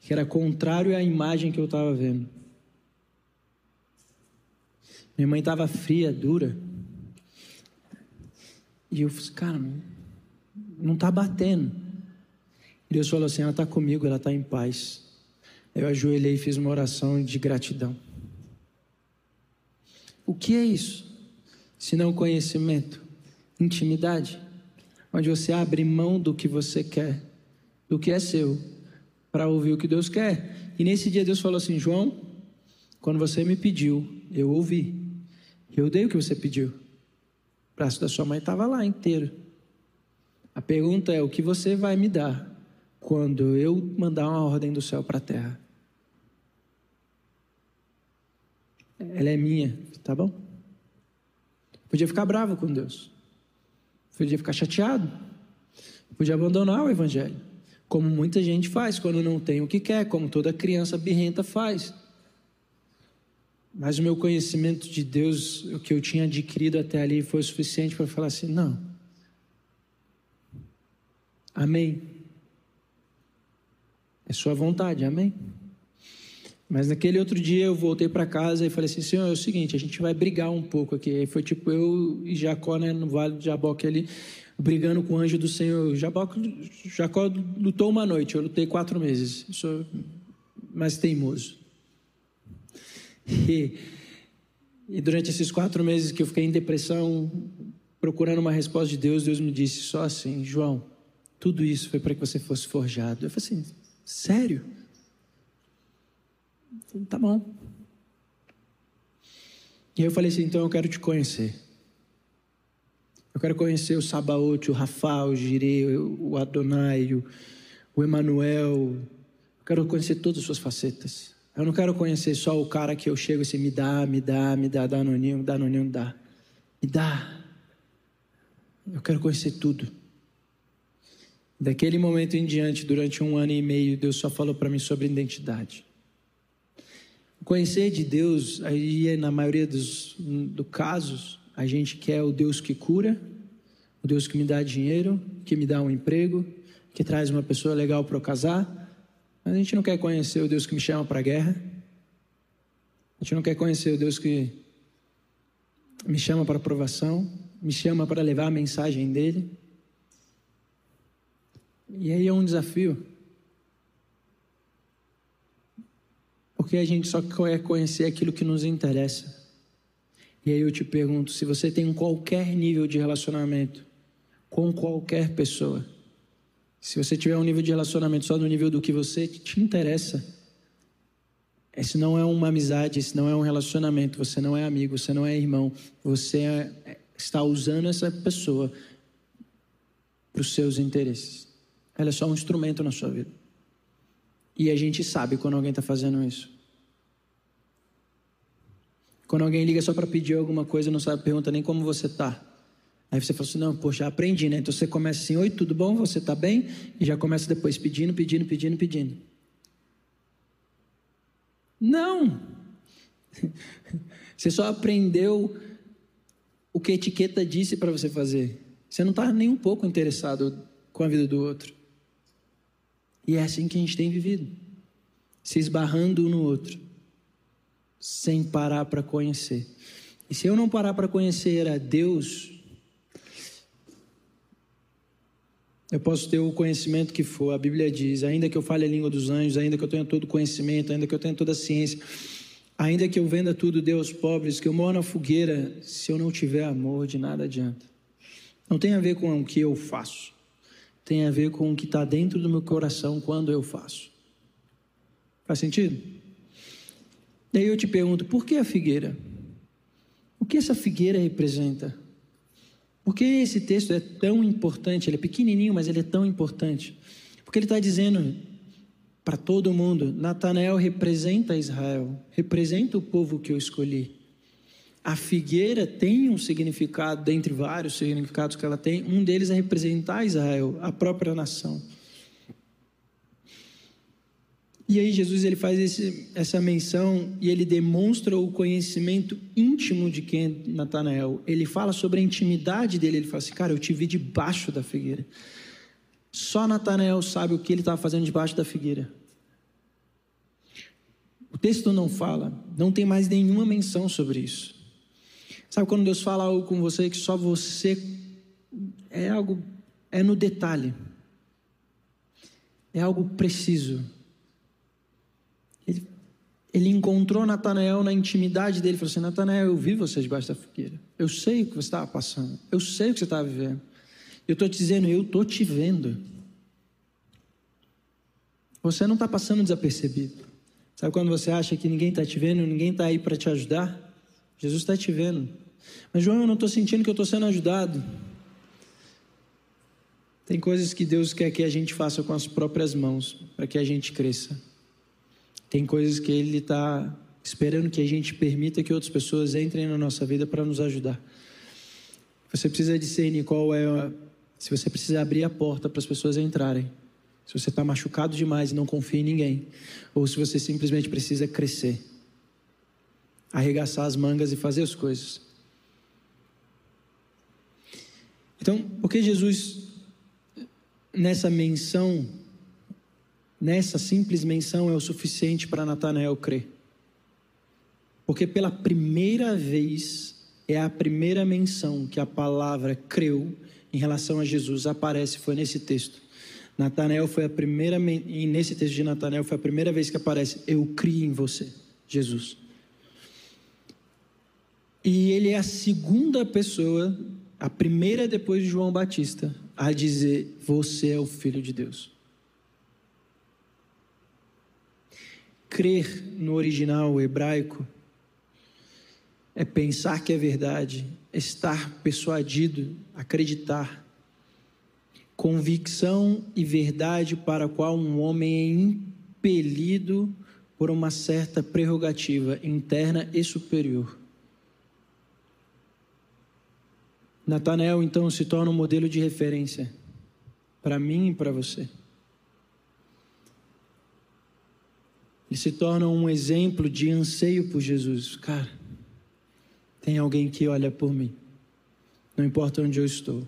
Que era contrário à imagem que eu estava vendo. Minha mãe estava fria, dura. E eu falei, cara, não está batendo. Deus falou assim: ela está comigo, ela está em paz. Eu ajoelhei e fiz uma oração de gratidão. O que é isso? Se não conhecimento, intimidade onde você abre mão do que você quer, do que é seu, para ouvir o que Deus quer. E nesse dia Deus falou assim: João, quando você me pediu, eu ouvi, eu dei o que você pediu. Braço da sua mãe estava lá inteiro. A pergunta é: o que você vai me dar quando eu mandar uma ordem do céu para a terra? Ela é minha, tá bom? Podia ficar bravo com Deus. Podia ficar chateado. Podia abandonar o evangelho. Como muita gente faz quando não tem o que quer, como toda criança birrenta faz. Mas o meu conhecimento de Deus, o que eu tinha adquirido até ali, foi o suficiente para falar assim: não. Amém. É sua vontade, amém. Mas naquele outro dia eu voltei para casa e falei assim: Senhor, é o seguinte, a gente vai brigar um pouco aqui. Aí foi tipo eu e Jacó, né, no vale de Jaboque ali, brigando com o anjo do Senhor. Jacó, Jacó lutou uma noite, eu lutei quatro meses. Eu sou mais teimoso. E, e durante esses quatro meses que eu fiquei em depressão, procurando uma resposta de Deus, Deus me disse só assim: João, tudo isso foi para que você fosse forjado. Eu falei assim: sério? Falei, tá bom. E eu falei assim: então eu quero te conhecer. Eu quero conhecer o Sabaote, o Rafa, o Jireh, o Adonai, o Emanuel. Eu quero conhecer todas as suas facetas. Eu não quero conhecer só o cara que eu chego assim, me dá, me dá, me dá, dá anoninho, dá anoninho, dá. Me dá. Eu quero conhecer tudo. Daquele momento em diante, durante um ano e meio, Deus só falou para mim sobre identidade. Conhecer de Deus, aí na maioria dos do casos, a gente quer o Deus que cura, o Deus que me dá dinheiro, que me dá um emprego, que traz uma pessoa legal para eu casar. Mas a gente não quer conhecer o Deus que me chama para a guerra. A gente não quer conhecer o Deus que me chama para a provação, me chama para levar a mensagem dele. E aí é um desafio. Porque a gente só quer conhecer aquilo que nos interessa. E aí eu te pergunto: se você tem qualquer nível de relacionamento com qualquer pessoa, se você tiver um nível de relacionamento só no nível do que você te interessa, esse não é uma amizade, esse não é um relacionamento, você não é amigo, você não é irmão, você é, é está usando essa pessoa para os seus interesses. Ela é só um instrumento na sua vida. E a gente sabe quando alguém está fazendo isso. Quando alguém liga só para pedir alguma coisa, não sabe, pergunta nem como você está. Aí você fala assim, não, poxa, aprendi, né? Então você começa assim, oi, tudo bom? Você está bem? E já começa depois pedindo, pedindo, pedindo, pedindo. Não! Você só aprendeu o que a etiqueta disse para você fazer. Você não está nem um pouco interessado com a vida do outro. E é assim que a gente tem vivido se esbarrando um no outro, sem parar para conhecer. E se eu não parar para conhecer a Deus, eu posso ter o conhecimento que for, a Bíblia diz, ainda que eu fale a língua dos anjos, ainda que eu tenha todo o conhecimento, ainda que eu tenha toda a ciência, ainda que eu venda tudo, Deus pobres, que eu moro na fogueira, se eu não tiver amor, de nada adianta. Não tem a ver com o que eu faço tem a ver com o que está dentro do meu coração quando eu faço. Faz sentido? E aí eu te pergunto, por que a figueira? O que essa figueira representa? Por que esse texto é tão importante? Ele é pequenininho, mas ele é tão importante. Porque ele está dizendo para todo mundo: Natanael representa Israel, representa o povo que eu escolhi a figueira tem um significado, dentre vários significados que ela tem, um deles é representar Israel, a própria nação. E aí Jesus ele faz esse, essa menção e ele demonstra o conhecimento íntimo de quem é Natanael. Ele fala sobre a intimidade dele. Ele fala assim, cara, eu te vi debaixo da figueira. Só Natanael sabe o que ele estava fazendo debaixo da figueira. O texto não fala, não tem mais nenhuma menção sobre isso. Sabe quando Deus fala algo com você que só você é algo é no detalhe. É algo preciso. Ele, encontrou Natanael na intimidade dele, falou assim: Natanael, eu vi você debaixo da fogueira. Eu sei o que você estava passando. Eu sei o que você estava vivendo. Eu estou te dizendo, eu estou te vendo. Você não está passando desapercebido. Sabe quando você acha que ninguém está te vendo, ninguém está aí para te ajudar? Jesus está te vendo. Mas, João, eu não estou sentindo que eu estou sendo ajudado. Tem coisas que Deus quer que a gente faça com as próprias mãos, para que a gente cresça. Tem coisas que Ele está esperando que a gente permita que outras pessoas entrem na nossa vida para nos ajudar. Você precisa discernir qual é. Se você precisa abrir a porta para as pessoas entrarem. Se você está machucado demais e não confia em ninguém. Ou se você simplesmente precisa crescer arregaçar as mangas e fazer as coisas. Então, porque Jesus, nessa menção, nessa simples menção é o suficiente para Natanael crer. Porque pela primeira vez, é a primeira menção que a palavra creu em relação a Jesus aparece, foi nesse texto. Natanael foi a primeira, nesse texto de Natanael foi a primeira vez que aparece, eu criei em você, Jesus. E ele é a segunda pessoa, a primeira depois de João Batista, a dizer: Você é o Filho de Deus. Crer no original hebraico é pensar que é verdade, estar persuadido, acreditar. Convicção e verdade para a qual um homem é impelido por uma certa prerrogativa interna e superior. Natanael então se torna um modelo de referência para mim e para você. Ele se torna um exemplo de anseio por Jesus. Cara, tem alguém que olha por mim, não importa onde eu estou,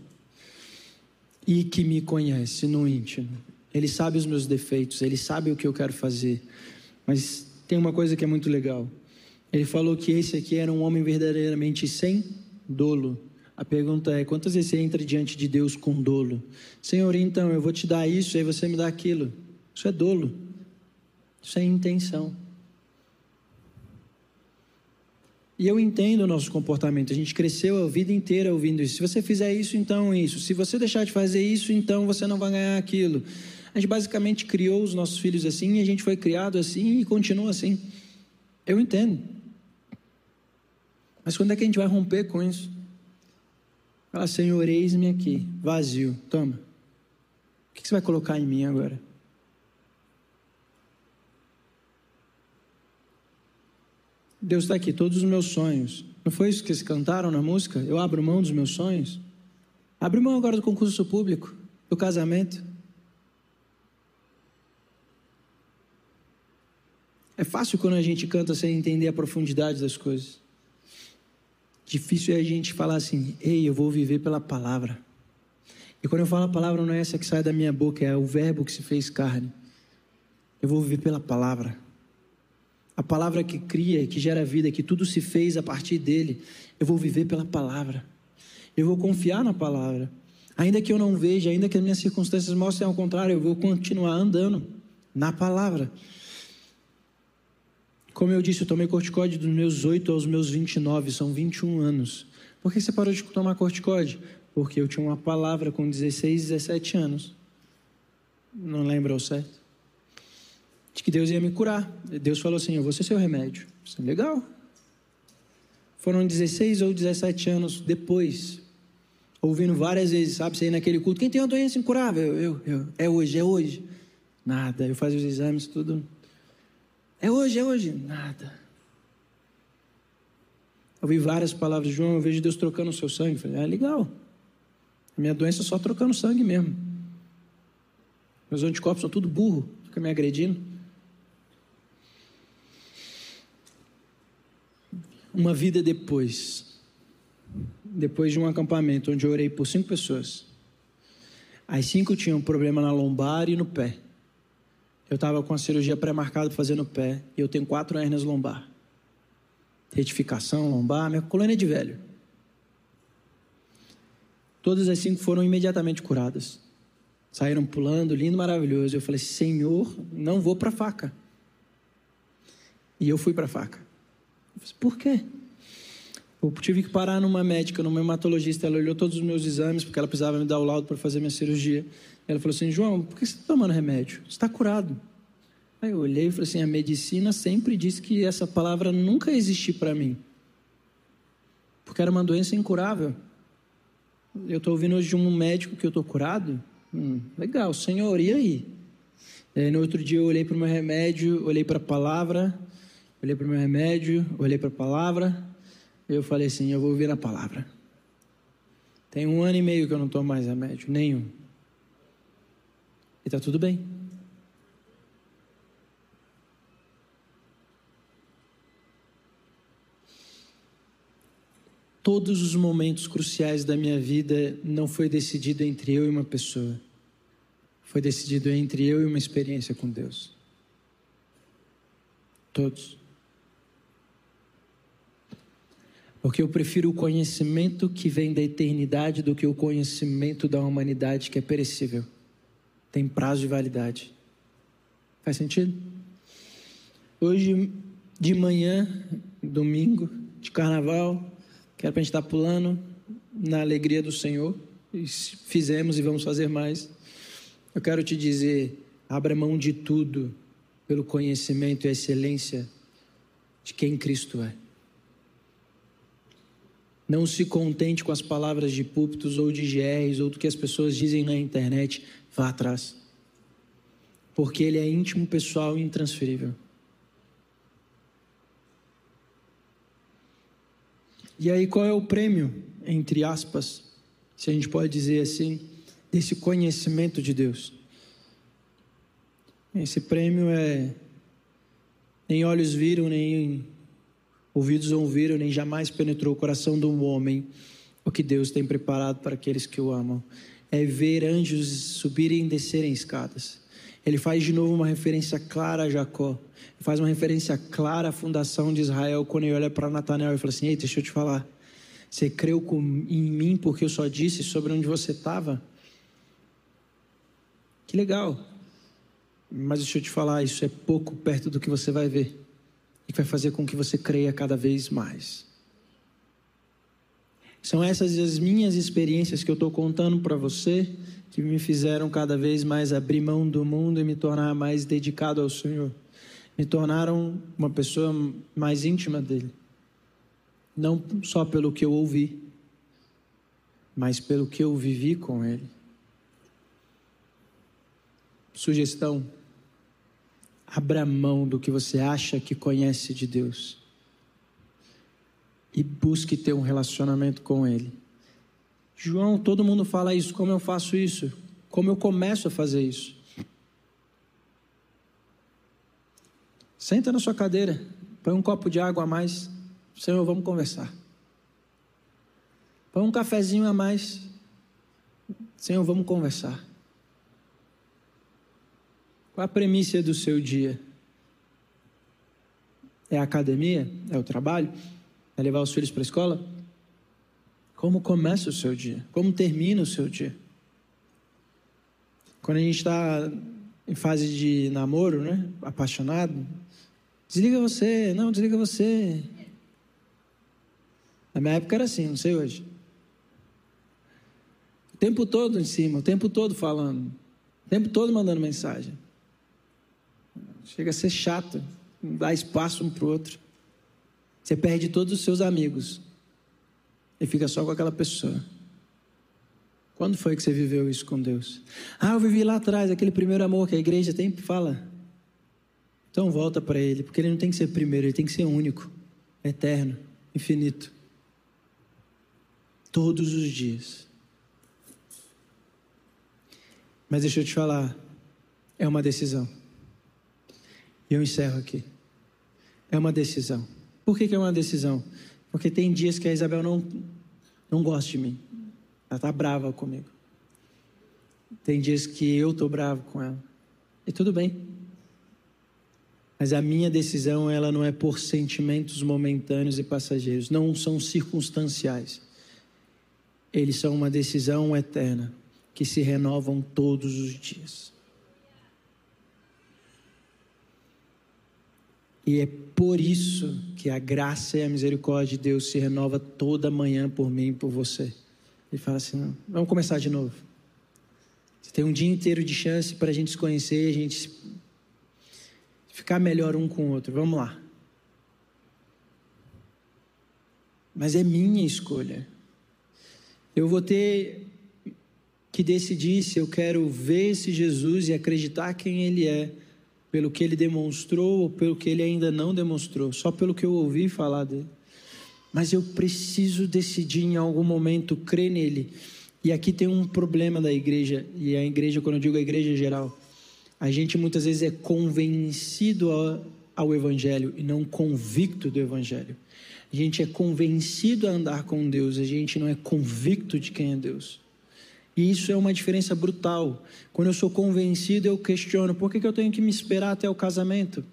e que me conhece no íntimo. Ele sabe os meus defeitos, ele sabe o que eu quero fazer, mas tem uma coisa que é muito legal. Ele falou que esse aqui era um homem verdadeiramente sem dolo. A pergunta é: quantas vezes você entra diante de Deus com dolo? Senhor, então eu vou te dar isso, aí você me dá aquilo. Isso é dolo. É intenção. E eu entendo o nosso comportamento. A gente cresceu a vida inteira ouvindo isso. Se você fizer isso, então isso. Se você deixar de fazer isso, então você não vai ganhar aquilo. A gente basicamente criou os nossos filhos assim a gente foi criado assim e continua assim. Eu entendo. Mas quando é que a gente vai romper com isso? Fala, Senhor, eis-me aqui, vazio. Toma. O que você vai colocar em mim agora? Deus está aqui, todos os meus sonhos. Não foi isso que eles cantaram na música? Eu abro mão dos meus sonhos. Abre mão agora do concurso público, do casamento. É fácil quando a gente canta sem entender a profundidade das coisas. Difícil é a gente falar assim, ei, eu vou viver pela palavra. E quando eu falo a palavra, não é essa que sai da minha boca, é o verbo que se fez carne. Eu vou viver pela palavra. A palavra que cria, que gera vida, que tudo se fez a partir dele. Eu vou viver pela palavra. Eu vou confiar na palavra. Ainda que eu não veja, ainda que as minhas circunstâncias mostrem ao contrário, eu vou continuar andando na palavra. Como eu disse, eu tomei corticóide dos meus 8 aos meus 29, são 21 anos. Por que você parou de tomar corticóide? Porque eu tinha uma palavra com 16, 17 anos. Não lembro ao certo. De que Deus ia me curar. Deus falou assim: Eu vou ser seu remédio. Isso é legal. Foram 16 ou 17 anos depois, ouvindo várias vezes, sabe, você ir naquele culto. Quem tem uma doença incurável? Eu, eu, é hoje, é hoje. Nada. Eu fazia os exames, tudo é hoje, é hoje. Nada. Eu ouvi várias palavras de João, eu vejo Deus trocando o seu sangue. Eu falei, é legal. A minha doença é só trocando sangue mesmo. Meus anticorpos são tudo burro, fica me agredindo. Uma vida depois, depois de um acampamento onde eu orei por cinco pessoas. As cinco tinham um problema na lombar e no pé. Eu estava com a cirurgia pré-marcada fazer no pé e eu tenho quatro hérnias lombar. Retificação lombar, minha coluna é de velho. Todas as cinco foram imediatamente curadas. Saíram pulando, lindo, maravilhoso. Eu falei, Senhor, não vou para a faca. E eu fui para a faca. Falei, por quê? Eu tive que parar numa médica, numa hematologista. Ela olhou todos os meus exames, porque ela precisava me dar o laudo para fazer minha cirurgia. Ela falou assim: João, por que você está tomando remédio? Você está curado. Aí eu olhei e falei assim: a medicina sempre disse que essa palavra nunca existiu para mim. Porque era uma doença incurável. Eu estou ouvindo hoje de um médico que eu estou curado. Hum, legal, Senhor, e aí? E aí? No outro dia eu olhei para o meu remédio, olhei para a palavra, olhei para o meu remédio, olhei para a palavra. E eu falei assim: eu vou ouvir a palavra. Tem um ano e meio que eu não tomo mais remédio, nenhum. E está tudo bem. Todos os momentos cruciais da minha vida não foi decidido entre eu e uma pessoa. foi decidido entre eu e uma experiência com Deus. Todos. Porque eu prefiro o conhecimento que vem da eternidade do que o conhecimento da humanidade que é perecível. Tem prazo de validade. Faz sentido? Hoje de manhã, domingo, de carnaval, quero para a gente estar tá pulando na alegria do Senhor. E fizemos e vamos fazer mais. Eu quero te dizer: abra mão de tudo pelo conhecimento e excelência de quem Cristo é. Não se contente com as palavras de púlpitos ou de GRs ou do que as pessoas dizem na internet. Vá atrás. Porque ele é íntimo, pessoal e intransferível. E aí, qual é o prêmio, entre aspas, se a gente pode dizer assim, desse conhecimento de Deus? Esse prêmio é nem olhos viram, nem ouvidos ouviram, nem jamais penetrou o coração do homem o que Deus tem preparado para aqueles que o amam. É ver anjos subirem e descerem escadas. Ele faz de novo uma referência clara a Jacó. Faz uma referência clara à fundação de Israel quando ele olha para Natanael e fala assim: Ei, deixa eu te falar. Você creu em mim porque eu só disse sobre onde você estava? Que legal. Mas deixa eu te falar, isso é pouco perto do que você vai ver. E que vai fazer com que você creia cada vez mais. São essas as minhas experiências que eu estou contando para você que me fizeram cada vez mais abrir mão do mundo e me tornar mais dedicado ao Senhor. Me tornaram uma pessoa mais íntima dele. Não só pelo que eu ouvi, mas pelo que eu vivi com ele. Sugestão: abra mão do que você acha que conhece de Deus e busque ter um relacionamento com Ele. João, todo mundo fala isso. Como eu faço isso? Como eu começo a fazer isso? Senta na sua cadeira, põe um copo de água a mais. Senhor, vamos conversar. Põe um cafezinho a mais. Senhor, vamos conversar. Qual a premissa do seu dia? É a academia? É o trabalho? É levar os filhos para a escola? Como começa o seu dia? Como termina o seu dia? Quando a gente está em fase de namoro, né? Apaixonado, desliga você, não, desliga você. Na minha época era assim, não sei hoje. O tempo todo em cima, o tempo todo falando, o tempo todo mandando mensagem. Chega a ser chato, não dá espaço um para o outro. Você perde todos os seus amigos e fica só com aquela pessoa. Quando foi que você viveu isso com Deus? Ah, eu vivi lá atrás, aquele primeiro amor que a igreja tem, fala. Então volta para Ele, porque Ele não tem que ser primeiro, Ele tem que ser único, eterno, infinito. Todos os dias. Mas deixa eu te falar, é uma decisão. E eu encerro aqui. É uma decisão. Por que, que é uma decisão? Porque tem dias que a Isabel não, não gosta de mim. Ela está brava comigo. Tem dias que eu estou bravo com ela. E tudo bem. Mas a minha decisão, ela não é por sentimentos momentâneos e passageiros. Não são circunstanciais. Eles são uma decisão eterna que se renovam todos os dias. E é por isso que a graça e a misericórdia de Deus se renova toda manhã por mim e por você. Ele fala assim: vamos começar de novo. Você tem um dia inteiro de chance para a gente se conhecer, a gente ficar melhor um com o outro. Vamos lá. Mas é minha escolha. Eu vou ter que decidir se eu quero ver esse Jesus e acreditar quem Ele é pelo que ele demonstrou ou pelo que ele ainda não demonstrou, só pelo que eu ouvi falar dele. Mas eu preciso decidir em algum momento crer nele. E aqui tem um problema da igreja, e a igreja, quando eu digo a igreja geral, a gente muitas vezes é convencido ao, ao evangelho e não convicto do evangelho. A gente é convencido a andar com Deus, a gente não é convicto de quem é Deus. E isso é uma diferença brutal. Quando eu sou convencido, eu questiono: por que, que eu tenho que me esperar até o casamento?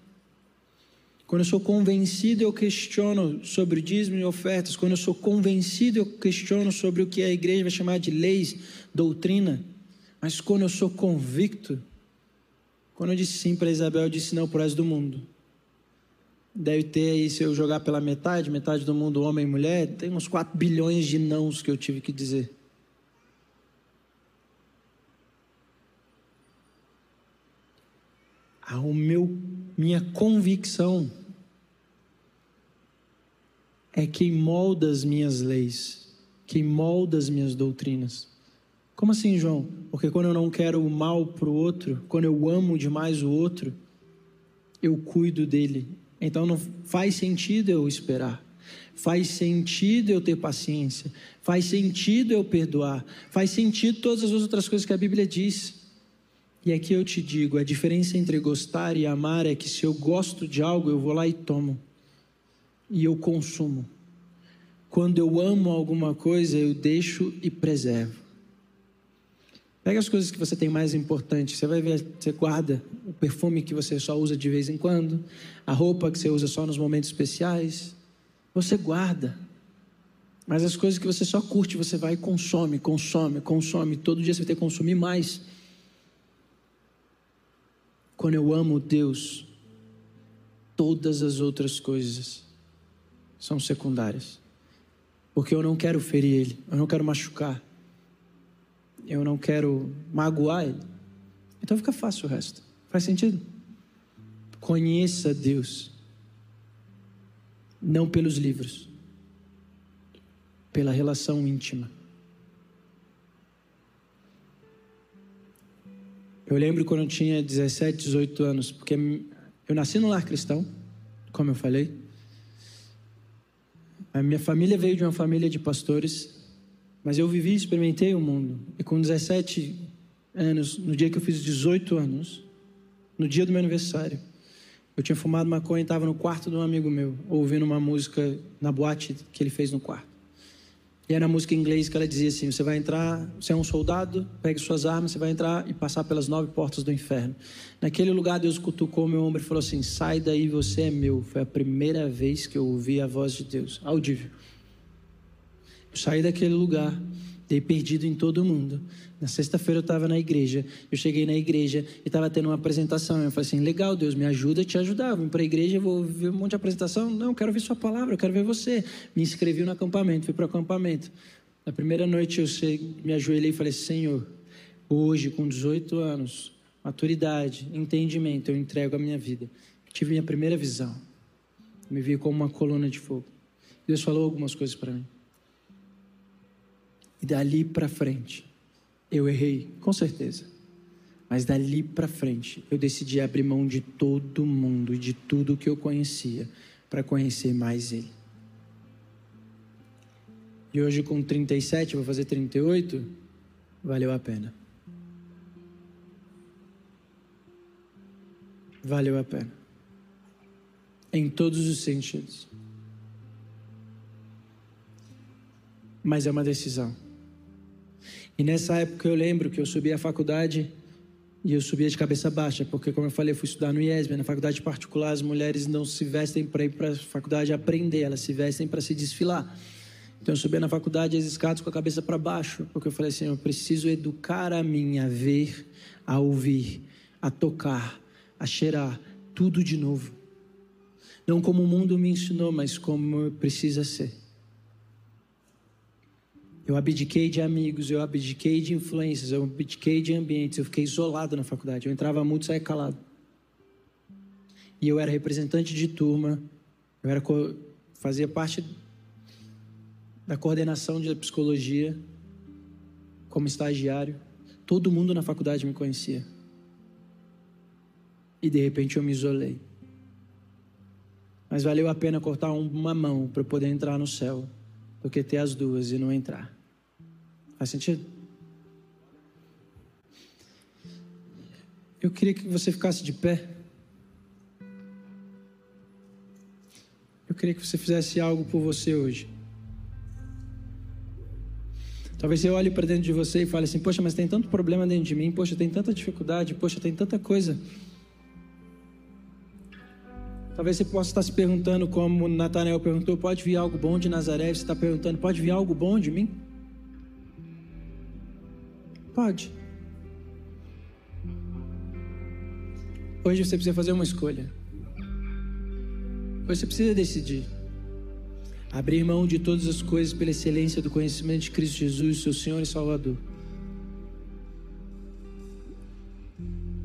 Quando eu sou convencido, eu questiono sobre dízimo e ofertas. Quando eu sou convencido, eu questiono sobre o que a igreja vai chamar de leis, doutrina. Mas quando eu sou convicto, quando eu disse sim para Isabel, eu disse não para o resto do mundo. Deve ter aí, se eu jogar pela metade, metade do mundo, homem e mulher, tem uns 4 bilhões de nãos que eu tive que dizer. Ah, o meu, minha convicção é quem molda as minhas leis, quem molda as minhas doutrinas. Como assim, João? Porque quando eu não quero o mal para o outro, quando eu amo demais o outro, eu cuido dele. Então não faz sentido eu esperar. Faz sentido eu ter paciência. Faz sentido eu perdoar. Faz sentido todas as outras coisas que a Bíblia diz. E aqui eu te digo: a diferença entre gostar e amar é que se eu gosto de algo, eu vou lá e tomo e eu consumo. Quando eu amo alguma coisa, eu deixo e preservo. Pega as coisas que você tem mais importante. Você vai ver, você guarda o perfume que você só usa de vez em quando, a roupa que você usa só nos momentos especiais. Você guarda. Mas as coisas que você só curte, você vai e consome, consome, consome. Todo dia você vai ter que consumir mais. Quando eu amo Deus, todas as outras coisas são secundárias. Porque eu não quero ferir ele, eu não quero machucar, eu não quero magoar ele. Então fica fácil o resto. Faz sentido? Conheça Deus, não pelos livros, pela relação íntima. Eu lembro quando eu tinha 17, 18 anos, porque eu nasci no lar cristão, como eu falei. A minha família veio de uma família de pastores, mas eu vivi e experimentei o mundo. E com 17 anos, no dia que eu fiz 18 anos, no dia do meu aniversário, eu tinha fumado maconha e estava no quarto de um amigo meu, ouvindo uma música na boate que ele fez no quarto. E era a música em inglês que ela dizia assim: Você vai entrar, você é um soldado, pegue suas armas, você vai entrar e passar pelas nove portas do inferno. Naquele lugar, Deus cutucou meu ombro e falou assim: Sai daí, você é meu. Foi a primeira vez que eu ouvi a voz de Deus, audível. Eu saí daquele lugar Dei perdido em todo mundo. Na sexta-feira eu estava na igreja. Eu cheguei na igreja e estava tendo uma apresentação. Eu falei assim: legal, Deus, me ajuda te ajudar. Vim para a igreja, vou ver um monte de apresentação. Não, eu quero ver Sua palavra, eu quero ver você. Me inscrevi no acampamento, fui para o acampamento. Na primeira noite eu me ajoelhei e falei: Senhor, hoje, com 18 anos, maturidade, entendimento, eu entrego a minha vida. tive minha primeira visão. Me vi como uma coluna de fogo. Deus falou algumas coisas para mim. E dali para frente, eu errei, com certeza. Mas dali para frente, eu decidi abrir mão de todo mundo e de tudo que eu conhecia para conhecer mais Ele. E hoje, com 37, vou fazer 38, valeu a pena. Valeu a pena. Em todos os sentidos. Mas é uma decisão. E nessa época eu lembro que eu subia à faculdade e eu subia de cabeça baixa, porque, como eu falei, eu fui estudar no IESB. Na faculdade particular, as mulheres não se vestem para ir para a faculdade aprender, elas se vestem para se desfilar. Então eu subia na faculdade as escadas com a cabeça para baixo, porque eu falei assim: eu preciso educar a mim a ver, a ouvir, a tocar, a cheirar, tudo de novo. Não como o mundo me ensinou, mas como precisa ser. Eu abdiquei de amigos, eu abdiquei de influências, eu abdiquei de ambientes, eu fiquei isolado na faculdade. Eu entrava muito saía calado. E eu era representante de turma, eu era fazia parte da coordenação de psicologia como estagiário. Todo mundo na faculdade me conhecia. E de repente eu me isolei. Mas valeu a pena cortar uma mão para poder entrar no céu do que ter as duas e não entrar. Faz sentido? Eu queria que você ficasse de pé. Eu queria que você fizesse algo por você hoje. Talvez você olhe para dentro de você e fale assim: Poxa, mas tem tanto problema dentro de mim, poxa, tem tanta dificuldade, poxa, tem tanta coisa. Talvez você possa estar se perguntando, como Natanael perguntou: Pode vir algo bom de Nazaré? Você está perguntando: Pode vir algo bom de mim? Pode. Hoje você precisa fazer uma escolha. Hoje você precisa decidir. Abrir mão de todas as coisas pela excelência do conhecimento de Cristo Jesus, seu Senhor e Salvador.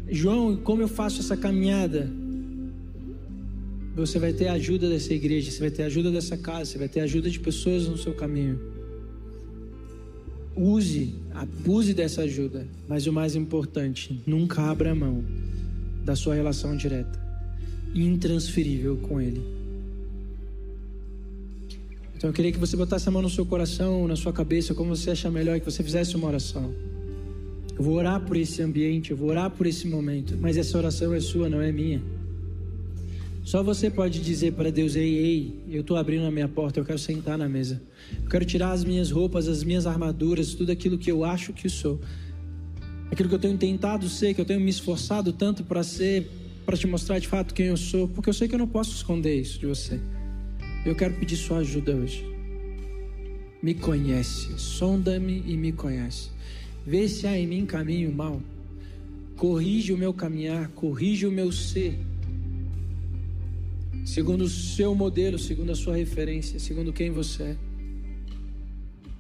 João, como eu faço essa caminhada? Você vai ter a ajuda dessa igreja, você vai ter a ajuda dessa casa, você vai ter a ajuda de pessoas no seu caminho. Use, abuse dessa ajuda, mas o mais importante, nunca abra mão da sua relação direta, intransferível com Ele. Então eu queria que você botasse a mão no seu coração, na sua cabeça, como você achar melhor que você fizesse uma oração. Eu vou orar por esse ambiente, eu vou orar por esse momento, mas essa oração é sua, não é minha. Só você pode dizer para Deus: Ei, ei, eu estou abrindo a minha porta, eu quero sentar na mesa. Eu quero tirar as minhas roupas, as minhas armaduras, tudo aquilo que eu acho que sou. Aquilo que eu tenho tentado ser, que eu tenho me esforçado tanto para ser, para te mostrar de fato quem eu sou, porque eu sei que eu não posso esconder isso de você. Eu quero pedir sua ajuda hoje. Me conhece, sonda-me e me conhece. Vê se há em mim caminho mal. Corrige o meu caminhar, corrige o meu ser. Segundo o seu modelo, segundo a sua referência, segundo quem você é.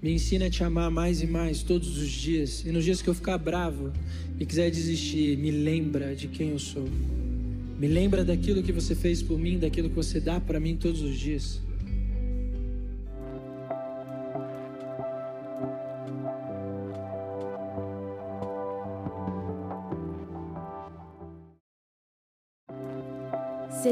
Me ensina a te amar mais e mais todos os dias. E nos dias que eu ficar bravo e quiser desistir, me lembra de quem eu sou. Me lembra daquilo que você fez por mim, daquilo que você dá para mim todos os dias.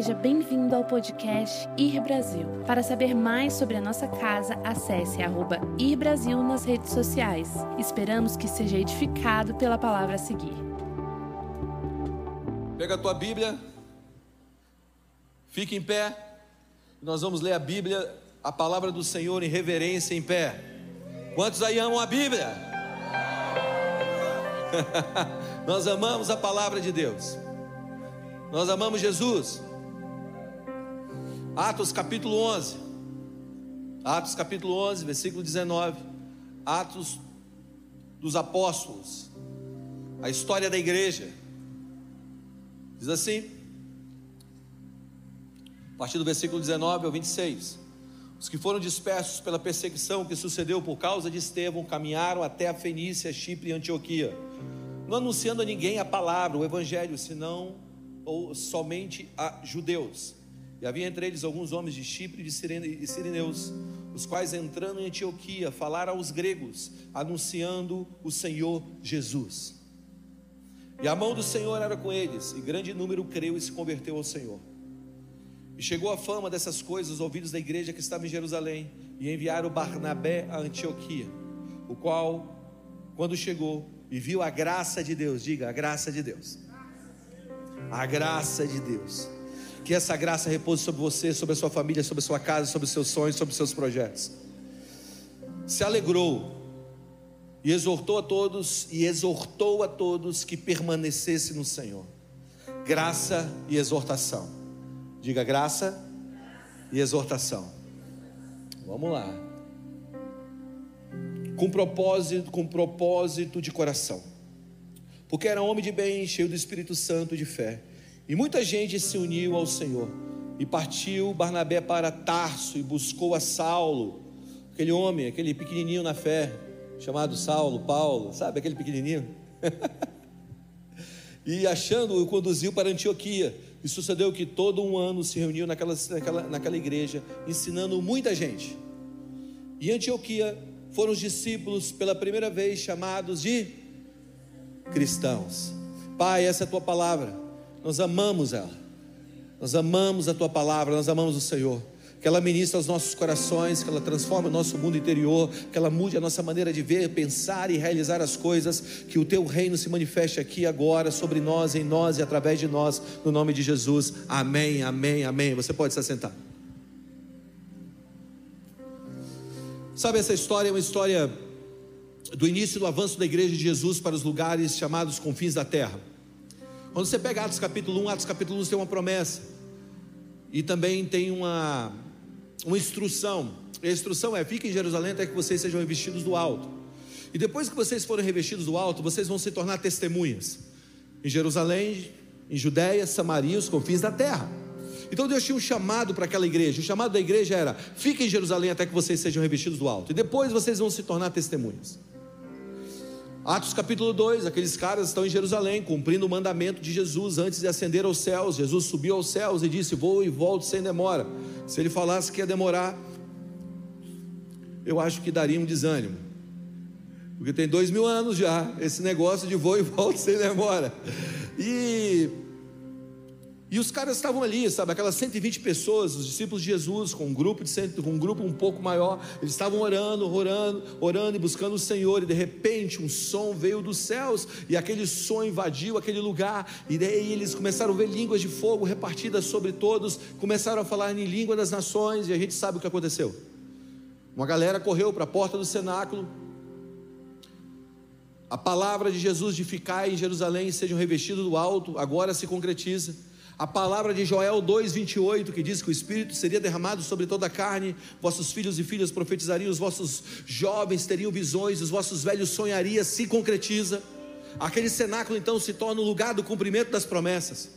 Seja bem-vindo ao podcast Ir Brasil. Para saber mais sobre a nossa casa, acesse arroba Ir Brasil nas redes sociais. Esperamos que seja edificado pela palavra a seguir. Pega a tua Bíblia, Fique em pé. Nós vamos ler a Bíblia, a palavra do Senhor em reverência em pé. Quantos aí amam a Bíblia? Nós amamos a palavra de Deus. Nós amamos Jesus. Atos capítulo 11. Atos capítulo 11, versículo 19. Atos dos apóstolos. A história da igreja. Diz assim: partir do versículo 19 ao 26. Os que foram dispersos pela perseguição que sucedeu por causa de Estevão caminharam até a Fenícia, Chipre e Antioquia, não anunciando a ninguém a palavra, o evangelho, senão ou somente a judeus. E havia entre eles alguns homens de Chipre e Sirineus, os quais entrando em Antioquia falaram aos gregos, anunciando o Senhor Jesus. E a mão do Senhor era com eles, e grande número creu e se converteu ao Senhor. E chegou a fama dessas coisas aos ouvidos da igreja que estava em Jerusalém, e enviaram Barnabé a Antioquia, o qual, quando chegou e viu a graça de Deus, diga a graça de Deus, a graça de Deus, que essa graça repouse sobre você, sobre a sua família, sobre a sua casa, sobre os seus sonhos, sobre os seus projetos. Se alegrou e exortou a todos e exortou a todos que permanecesse no Senhor. Graça e exortação. Diga graça e exortação. Vamos lá. Com propósito, com propósito de coração. Porque era homem de bem, cheio do Espírito Santo e de fé. E muita gente se uniu ao Senhor. E partiu Barnabé para Tarso e buscou a Saulo, aquele homem, aquele pequenininho na fé, chamado Saulo, Paulo, sabe aquele pequenininho? e achando-o, conduziu para Antioquia e sucedeu que todo um ano se reuniu naquela, naquela, naquela igreja, ensinando muita gente. E Antioquia foram os discípulos pela primeira vez chamados de cristãos. Pai, essa é a tua palavra. Nós amamos ela. Nós amamos a tua palavra, nós amamos o Senhor que ela ministre aos nossos corações, que ela transforme o nosso mundo interior, que ela mude a nossa maneira de ver, pensar e realizar as coisas, que o teu reino se manifeste aqui agora sobre nós, em nós e através de nós, no nome de Jesus. Amém, amém, amém. Você pode se assentar. Sabe, essa história é uma história do início do avanço da igreja de Jesus para os lugares chamados confins da terra. Quando você pega Atos capítulo 1, Atos capítulo 1 tem uma promessa. E também tem uma, uma instrução. E a instrução é: fiquem em Jerusalém até que vocês sejam revestidos do alto. E depois que vocês forem revestidos do alto, vocês vão se tornar testemunhas. Em Jerusalém, em Judéia, Samaria, os confins da terra. Então Deus tinha um chamado para aquela igreja. O chamado da igreja era: fiquem em Jerusalém até que vocês sejam revestidos do alto. E depois vocês vão se tornar testemunhas. Atos capítulo 2, aqueles caras estão em Jerusalém, cumprindo o mandamento de Jesus antes de ascender aos céus. Jesus subiu aos céus e disse: Vou e volto sem demora. Se ele falasse que ia demorar, eu acho que daria um desânimo. Porque tem dois mil anos já, esse negócio de vou e volto sem demora. E e os caras estavam ali, sabe, aquelas 120 pessoas, os discípulos de Jesus, com um grupo de cento, com um grupo um pouco maior, eles estavam orando, orando, orando e buscando o Senhor, e de repente um som veio dos céus, e aquele som invadiu aquele lugar, e daí eles começaram a ver línguas de fogo repartidas sobre todos, começaram a falar em língua das nações, e a gente sabe o que aconteceu. Uma galera correu para a porta do cenáculo, a palavra de Jesus de ficar em Jerusalém sejam revestidos do alto, agora se concretiza. A palavra de Joel 2:28 que diz que o espírito seria derramado sobre toda a carne, vossos filhos e filhas profetizariam, os vossos jovens teriam visões, os vossos velhos sonhariam, se concretiza. Aquele cenáculo então se torna o lugar do cumprimento das promessas.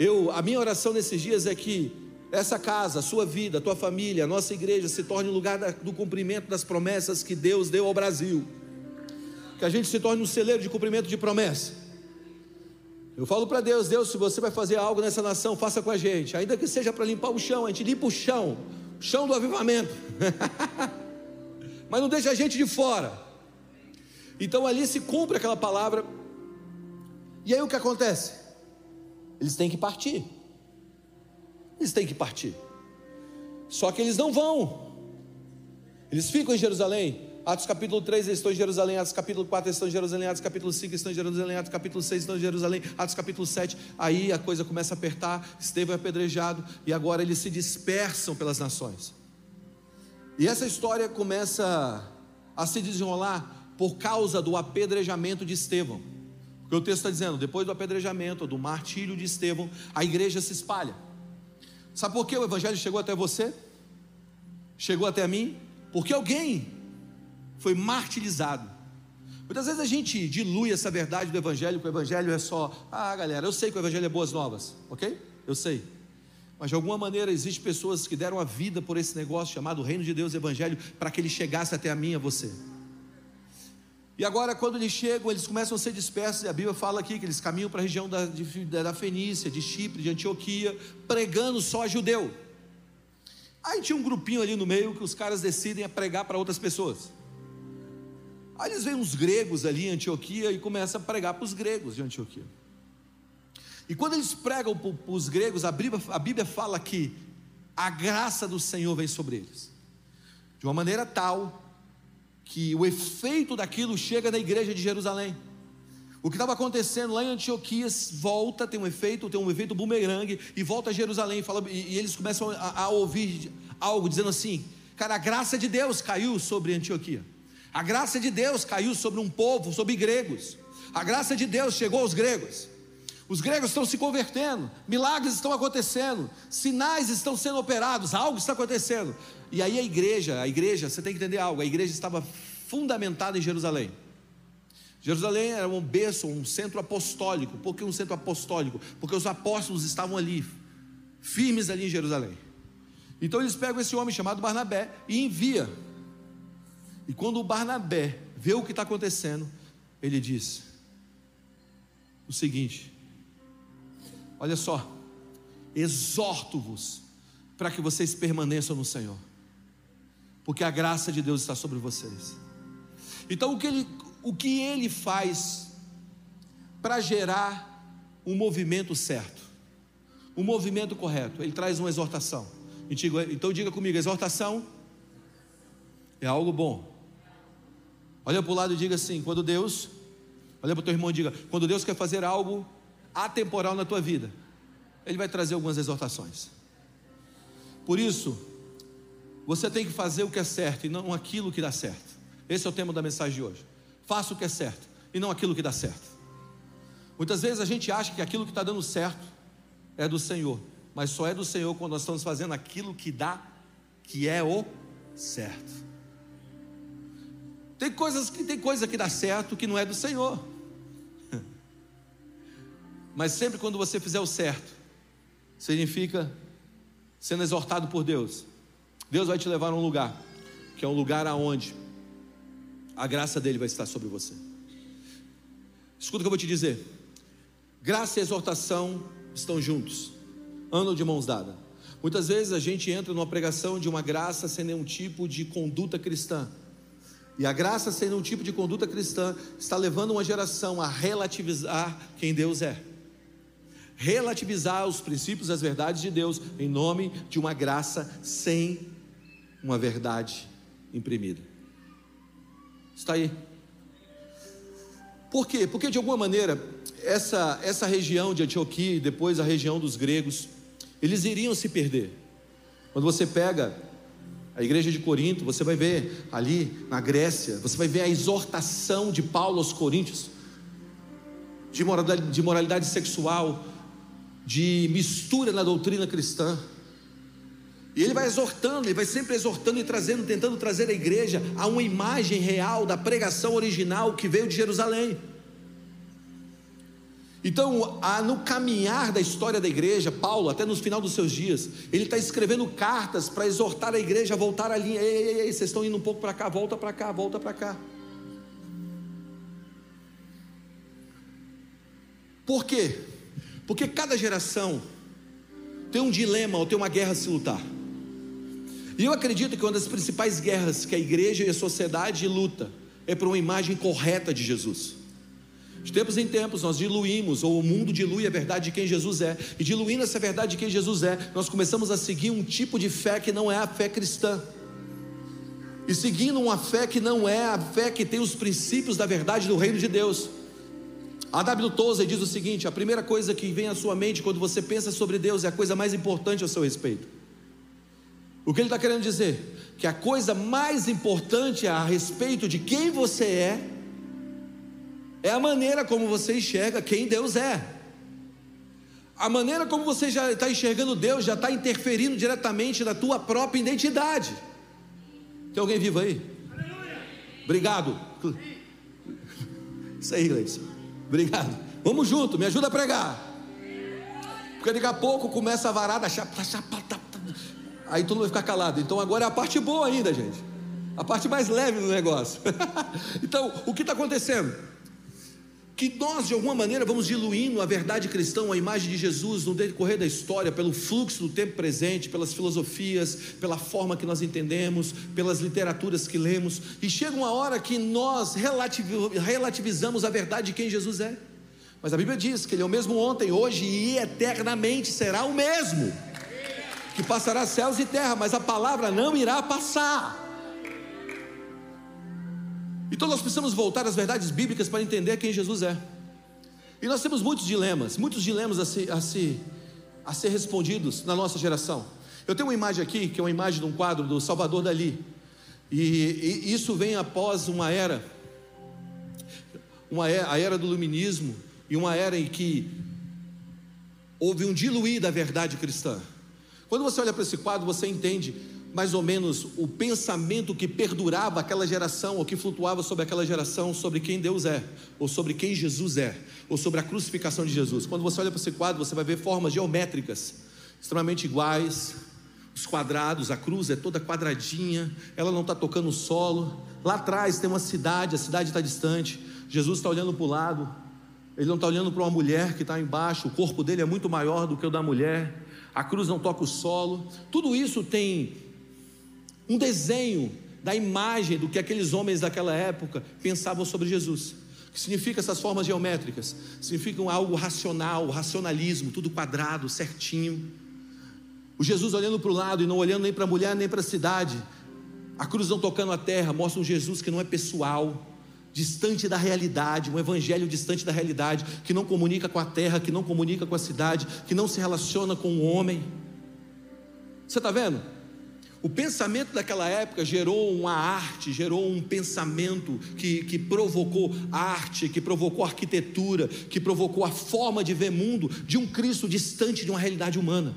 Eu, a minha oração nesses dias é que essa casa, a sua vida, a tua família, a nossa igreja se torne o lugar do cumprimento das promessas que Deus deu ao Brasil. Que a gente se torne um celeiro de cumprimento de promessas eu falo para Deus, Deus, se você vai fazer algo nessa nação, faça com a gente, ainda que seja para limpar o chão, a gente limpa o chão, chão do avivamento, mas não deixa a gente de fora. Então ali se cumpre aquela palavra, e aí o que acontece? Eles têm que partir, eles têm que partir, só que eles não vão, eles ficam em Jerusalém, Atos capítulo 3, eles estão em Jerusalém. Atos capítulo 4, eles estão em Jerusalém. Atos capítulo 5, eles estão em Jerusalém. Atos capítulo 6, estão em Jerusalém. Atos capítulo 7, aí a coisa começa a apertar. Estevão é apedrejado e agora eles se dispersam pelas nações. E essa história começa a se desenrolar por causa do apedrejamento de Estevão. Porque o texto está dizendo: depois do apedrejamento, do martírio de Estevão, a igreja se espalha. Sabe por que o evangelho chegou até você? Chegou até mim? Porque alguém foi martirizado. Muitas vezes a gente dilui essa verdade do Evangelho, que o Evangelho é só, ah galera, eu sei que o Evangelho é boas novas, ok? Eu sei. Mas de alguma maneira existem pessoas que deram a vida por esse negócio chamado Reino de Deus Evangelho, para que ele chegasse até a mim e a você. E agora, quando eles chegam, eles começam a ser dispersos, e a Bíblia fala aqui que eles caminham para a região da, de, da Fenícia, de Chipre, de Antioquia, pregando só judeu. Aí tinha um grupinho ali no meio que os caras decidem a pregar para outras pessoas. Aí eles veem uns gregos ali em Antioquia e começam a pregar para os gregos de Antioquia. E quando eles pregam para os gregos, a Bíblia, a Bíblia fala que a graça do Senhor vem sobre eles, de uma maneira tal que o efeito daquilo chega na igreja de Jerusalém. O que estava acontecendo lá em Antioquia volta, tem um efeito, tem um efeito bumerangue, e volta a Jerusalém, fala, e, e eles começam a, a ouvir algo dizendo assim: cara, a graça de Deus caiu sobre Antioquia. A graça de Deus caiu sobre um povo, sobre gregos. A graça de Deus chegou aos gregos. Os gregos estão se convertendo, milagres estão acontecendo, sinais estão sendo operados, algo está acontecendo. E aí a igreja, a igreja, você tem que entender algo, a igreja estava fundamentada em Jerusalém. Jerusalém era um berço, um centro apostólico. Por que um centro apostólico? Porque os apóstolos estavam ali, firmes ali em Jerusalém. Então eles pegam esse homem chamado Barnabé e envia e quando o Barnabé vê o que está acontecendo, ele diz o seguinte: Olha só, exorto-vos para que vocês permaneçam no Senhor, porque a graça de Deus está sobre vocês. Então, o que ele, o que ele faz para gerar um movimento certo, um movimento correto? Ele traz uma exortação. Então, diga comigo: exortação é algo bom. Olha para o lado e diga assim: quando Deus, olha para o teu irmão e diga: quando Deus quer fazer algo atemporal na tua vida, Ele vai trazer algumas exortações. Por isso, você tem que fazer o que é certo e não aquilo que dá certo. Esse é o tema da mensagem de hoje. Faça o que é certo e não aquilo que dá certo. Muitas vezes a gente acha que aquilo que está dando certo é do Senhor, mas só é do Senhor quando nós estamos fazendo aquilo que dá, que é o certo. Tem coisas que tem coisa que dá certo que não é do Senhor. Mas sempre quando você fizer o certo, significa sendo exortado por Deus. Deus vai te levar a um lugar, que é um lugar aonde a graça dele vai estar sobre você. Escuta o que eu vou te dizer. Graça e exortação estão juntos, andam de mãos dadas. Muitas vezes a gente entra numa pregação de uma graça sem nenhum tipo de conduta cristã. E a graça sem nenhum tipo de conduta cristã está levando uma geração a relativizar quem Deus é. Relativizar os princípios e as verdades de Deus em nome de uma graça sem uma verdade imprimida. Está aí. Por quê? Porque de alguma maneira essa, essa região de Antioquia e depois a região dos gregos, eles iriam se perder. Quando você pega a igreja de Corinto, você vai ver ali na Grécia, você vai ver a exortação de Paulo aos coríntios, de moralidade, de moralidade sexual, de mistura na doutrina cristã. E ele vai exortando, ele vai sempre exortando e trazendo, tentando trazer a igreja a uma imagem real da pregação original que veio de Jerusalém. Então, no caminhar da história da igreja, Paulo, até no final dos seus dias, ele está escrevendo cartas para exortar a igreja a voltar à linha. Ei, ei, ei, vocês estão indo um pouco para cá, volta para cá, volta para cá. Por quê? Porque cada geração tem um dilema ou tem uma guerra a se lutar. E eu acredito que uma das principais guerras que a igreja e a sociedade luta é por uma imagem correta de Jesus. De tempos em tempos nós diluímos, ou o mundo dilui a verdade de quem Jesus é, e diluindo essa verdade de quem Jesus é, nós começamos a seguir um tipo de fé que não é a fé cristã. E seguindo uma fé que não é a fé que tem os princípios da verdade do reino de Deus. A W. Tozer diz o seguinte: a primeira coisa que vem à sua mente quando você pensa sobre Deus é a coisa mais importante a seu respeito. O que ele está querendo dizer? Que a coisa mais importante a respeito de quem você é é a maneira como você enxerga quem Deus é. A maneira como você já está enxergando Deus já está interferindo diretamente na tua própria identidade. Tem alguém vivo aí? Obrigado. Isso aí, Gleison. Obrigado. Vamos junto, me ajuda a pregar. Porque daqui a pouco começa a varada, chapa, chapa, aí todo mundo vai ficar calado. Então agora é a parte boa ainda, gente. A parte mais leve do negócio. então, o que está acontecendo? Que nós de alguma maneira vamos diluindo a verdade cristã, a imagem de Jesus no decorrer da história, pelo fluxo do tempo presente, pelas filosofias, pela forma que nós entendemos, pelas literaturas que lemos, e chega uma hora que nós relativizamos a verdade de quem Jesus é. Mas a Bíblia diz que Ele é o mesmo ontem, hoje e eternamente será o mesmo, que passará céus e terra, mas a palavra não irá passar. Então nós precisamos voltar às verdades bíblicas para entender quem Jesus é. E nós temos muitos dilemas, muitos dilemas a, a, a ser respondidos na nossa geração. Eu tenho uma imagem aqui, que é uma imagem de um quadro do Salvador Dali. E, e isso vem após uma era, uma era, a era do iluminismo, e uma era em que houve um diluir da verdade cristã. Quando você olha para esse quadro, você entende mais ou menos o pensamento que perdurava aquela geração, ou que flutuava sobre aquela geração, sobre quem Deus é, ou sobre quem Jesus é, ou sobre a crucificação de Jesus. Quando você olha para esse quadro, você vai ver formas geométricas, extremamente iguais, os quadrados, a cruz é toda quadradinha, ela não está tocando o solo. Lá atrás tem uma cidade, a cidade está distante, Jesus está olhando para o lado, ele não está olhando para uma mulher que está embaixo, o corpo dele é muito maior do que o da mulher, a cruz não toca o solo, tudo isso tem um desenho da imagem do que aqueles homens daquela época pensavam sobre Jesus. O que significa essas formas geométricas? Significam algo racional, racionalismo, tudo quadrado, certinho. O Jesus olhando para o lado e não olhando nem para a mulher nem para a cidade. A cruz não tocando a terra, mostra um Jesus que não é pessoal, distante da realidade, um evangelho distante da realidade, que não comunica com a terra, que não comunica com a cidade, que não se relaciona com o homem. Você está vendo? O pensamento daquela época gerou uma arte, gerou um pensamento que, que provocou arte, que provocou arquitetura, que provocou a forma de ver mundo de um Cristo distante de uma realidade humana.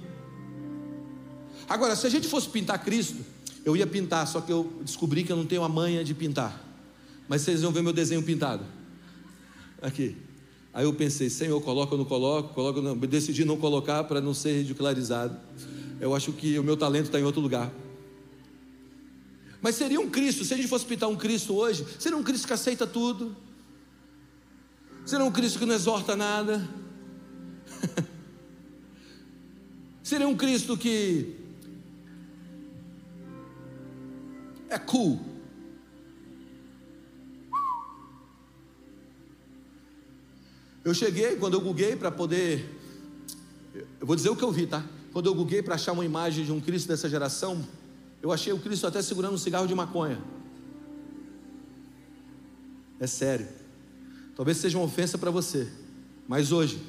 Agora, se a gente fosse pintar Cristo, eu ia pintar, só que eu descobri que eu não tenho a manha de pintar. Mas vocês vão ver meu desenho pintado. Aqui. Aí eu pensei, Senhor, coloco ou não coloco? Coloco não. Decidi não colocar para não ser ridicularizado. Eu acho que o meu talento está em outro lugar. Mas seria um Cristo, se a gente fosse pintar um Cristo hoje, seria um Cristo que aceita tudo. Seria um Cristo que não exorta nada. seria um Cristo que é cool. Eu cheguei, quando eu googlei para poder. Eu vou dizer o que eu vi, tá? Quando eu googlei para achar uma imagem de um Cristo dessa geração, eu achei o Cristo até segurando um cigarro de maconha. É sério. Talvez seja uma ofensa para você, mas hoje,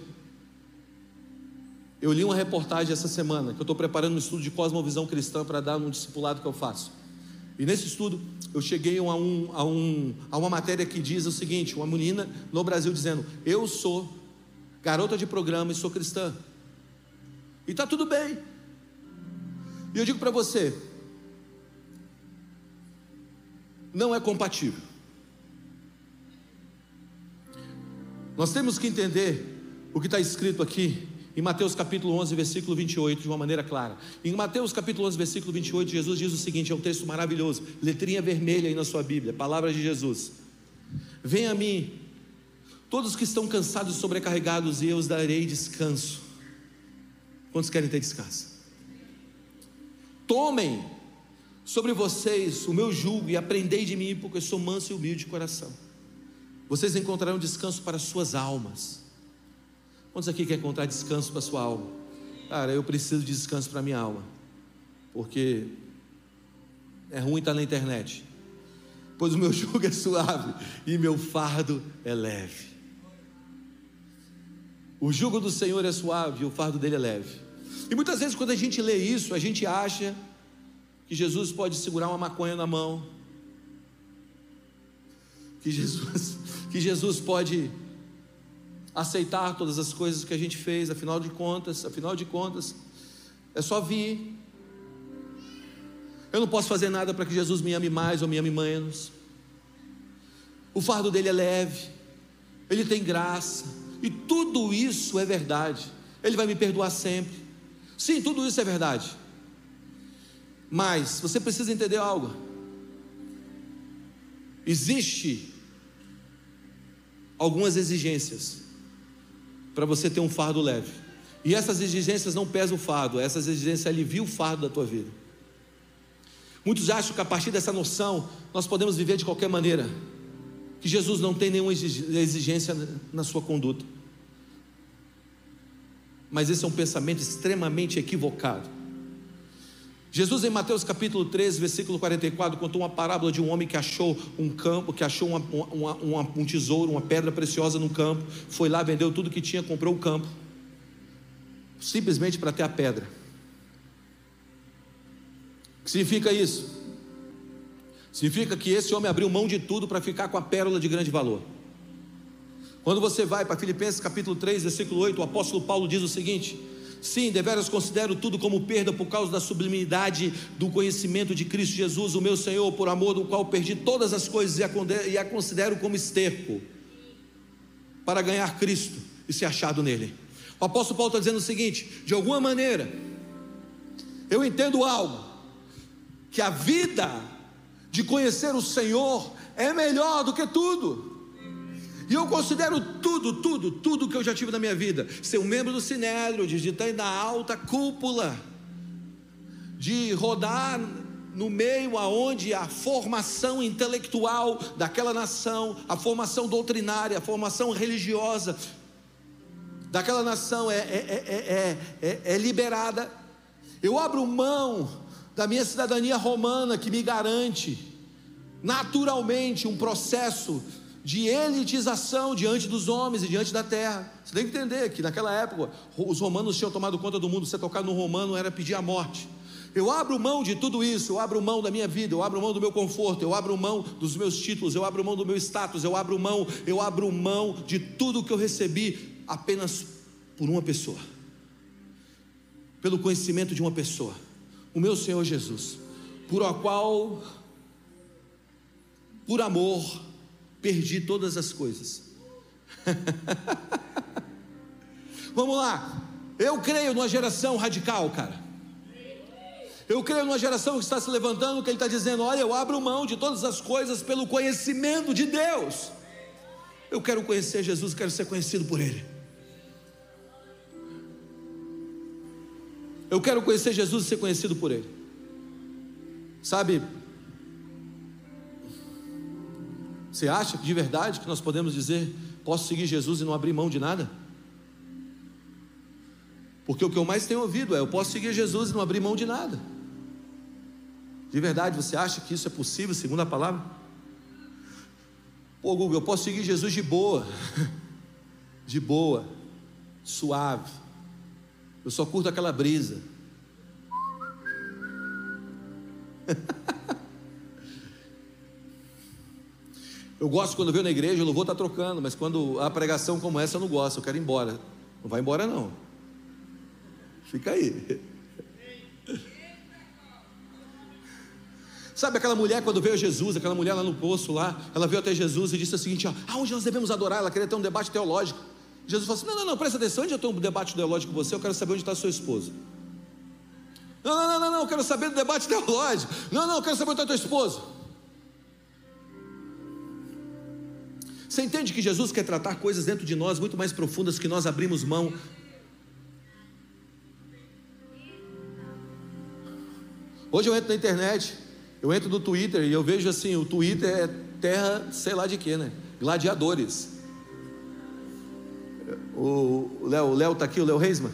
eu li uma reportagem essa semana, que eu estou preparando um estudo de cosmovisão cristã para dar num discipulado que eu faço. E nesse estudo, eu cheguei a, um, a, um, a uma matéria que diz o seguinte: uma menina no Brasil dizendo, Eu sou garota de programa e sou cristã. E está tudo bem. E eu digo para você: não é compatível. Nós temos que entender o que está escrito aqui em Mateus capítulo 11, versículo 28, de uma maneira clara. Em Mateus capítulo 11, versículo 28, Jesus diz o seguinte: é um texto maravilhoso, letrinha vermelha aí na sua Bíblia, palavras de Jesus. Venha a mim, todos que estão cansados e sobrecarregados, e eu os darei descanso. Quantos querem ter descanso? Tomem sobre vocês o meu jugo e aprendei de mim, porque eu sou manso e humilde de coração. Vocês encontrarão descanso para suas almas Quantos aqui quer encontrar descanso para sua alma? Cara, eu preciso de descanso para minha alma, porque é ruim estar na internet, pois o meu jugo é suave e meu fardo é leve. O jugo do Senhor é suave e o fardo dele é leve. E muitas vezes, quando a gente lê isso, a gente acha que Jesus pode segurar uma maconha na mão, que Jesus, que Jesus pode aceitar todas as coisas que a gente fez, afinal de contas, afinal de contas, é só vir. Eu não posso fazer nada para que Jesus me ame mais ou me ame menos. O fardo dele é leve, ele tem graça, e tudo isso é verdade. Ele vai me perdoar sempre. Sim, tudo isso é verdade. Mas você precisa entender algo. Existe algumas exigências para você ter um fardo leve. E essas exigências não pesam o fardo, essas exigências aliviam o fardo da tua vida. Muitos acham que a partir dessa noção nós podemos viver de qualquer maneira, que Jesus não tem nenhuma exigência na sua conduta. Mas esse é um pensamento extremamente equivocado. Jesus em Mateus capítulo 13, versículo 44, contou uma parábola de um homem que achou um campo, que achou uma, uma, uma, um tesouro, uma pedra preciosa no campo, foi lá, vendeu tudo que tinha, comprou o campo, simplesmente para ter a pedra. O que significa isso? Significa que esse homem abriu mão de tudo para ficar com a pérola de grande valor. Quando você vai para Filipenses capítulo 3, versículo 8, o apóstolo Paulo diz o seguinte: Sim, deveras considero tudo como perda por causa da sublimidade do conhecimento de Cristo Jesus, o meu Senhor, por amor do qual perdi todas as coisas e a considero como esterco, para ganhar Cristo e ser achado nele. O apóstolo Paulo está dizendo o seguinte: de alguma maneira, eu entendo algo, que a vida de conhecer o Senhor é melhor do que tudo. E eu considero tudo, tudo, tudo que eu já tive na minha vida. Ser um membro do Sinédrio, de estar na alta cúpula, de rodar no meio aonde a formação intelectual daquela nação, a formação doutrinária, a formação religiosa daquela nação é, é, é, é, liberada. Eu abro mão da minha cidadania romana que me garante naturalmente um processo de elitização diante dos homens e diante da terra. Você tem que entender que naquela época os romanos tinham tomado conta do mundo, você tocar no romano era pedir a morte. Eu abro mão de tudo isso, eu abro mão da minha vida, eu abro mão do meu conforto, eu abro mão dos meus títulos, eu abro mão do meu status, eu abro mão, eu abro mão de tudo que eu recebi apenas por uma pessoa. Pelo conhecimento de uma pessoa, o meu Senhor Jesus, por a qual por amor perdi todas as coisas. Vamos lá. Eu creio numa geração radical, cara. Eu creio numa geração que está se levantando, que ele está dizendo: Olha, eu abro mão de todas as coisas pelo conhecimento de Deus. Eu quero conhecer Jesus, quero ser conhecido por Ele. Eu quero conhecer Jesus e ser conhecido por Ele. Sabe, você acha de verdade que nós podemos dizer, posso seguir Jesus e não abrir mão de nada? Porque o que eu mais tenho ouvido é: eu posso seguir Jesus e não abrir mão de nada. De verdade, você acha que isso é possível, segundo a palavra? Pô, Google, eu posso seguir Jesus de boa, de boa, suave. Eu só curto aquela brisa. Eu gosto quando vejo na igreja, eu não vou estar trocando, mas quando a pregação como essa eu não gosto, eu quero ir embora. Não vai embora não. Fica aí. Sabe aquela mulher quando veio Jesus, aquela mulher lá no poço lá, ela veio até Jesus e disse o seguinte: ó, aonde nós devemos adorar? Ela queria ter um debate teológico. Jesus falou assim: não, não, não, presta atenção, onde eu tenho um debate teológico com você, eu quero saber onde está sua esposa. Não, não, não, não, não, eu quero saber do debate teológico. Não, não, eu quero saber onde está a tua Você entende que Jesus quer tratar coisas dentro de nós muito mais profundas que nós abrimos mão Hoje eu entro na internet, eu entro no Twitter e eu vejo assim, o Twitter é terra, sei lá de quê, né? Gladiadores. O Léo, o Léo tá aqui, o Léo Reisman?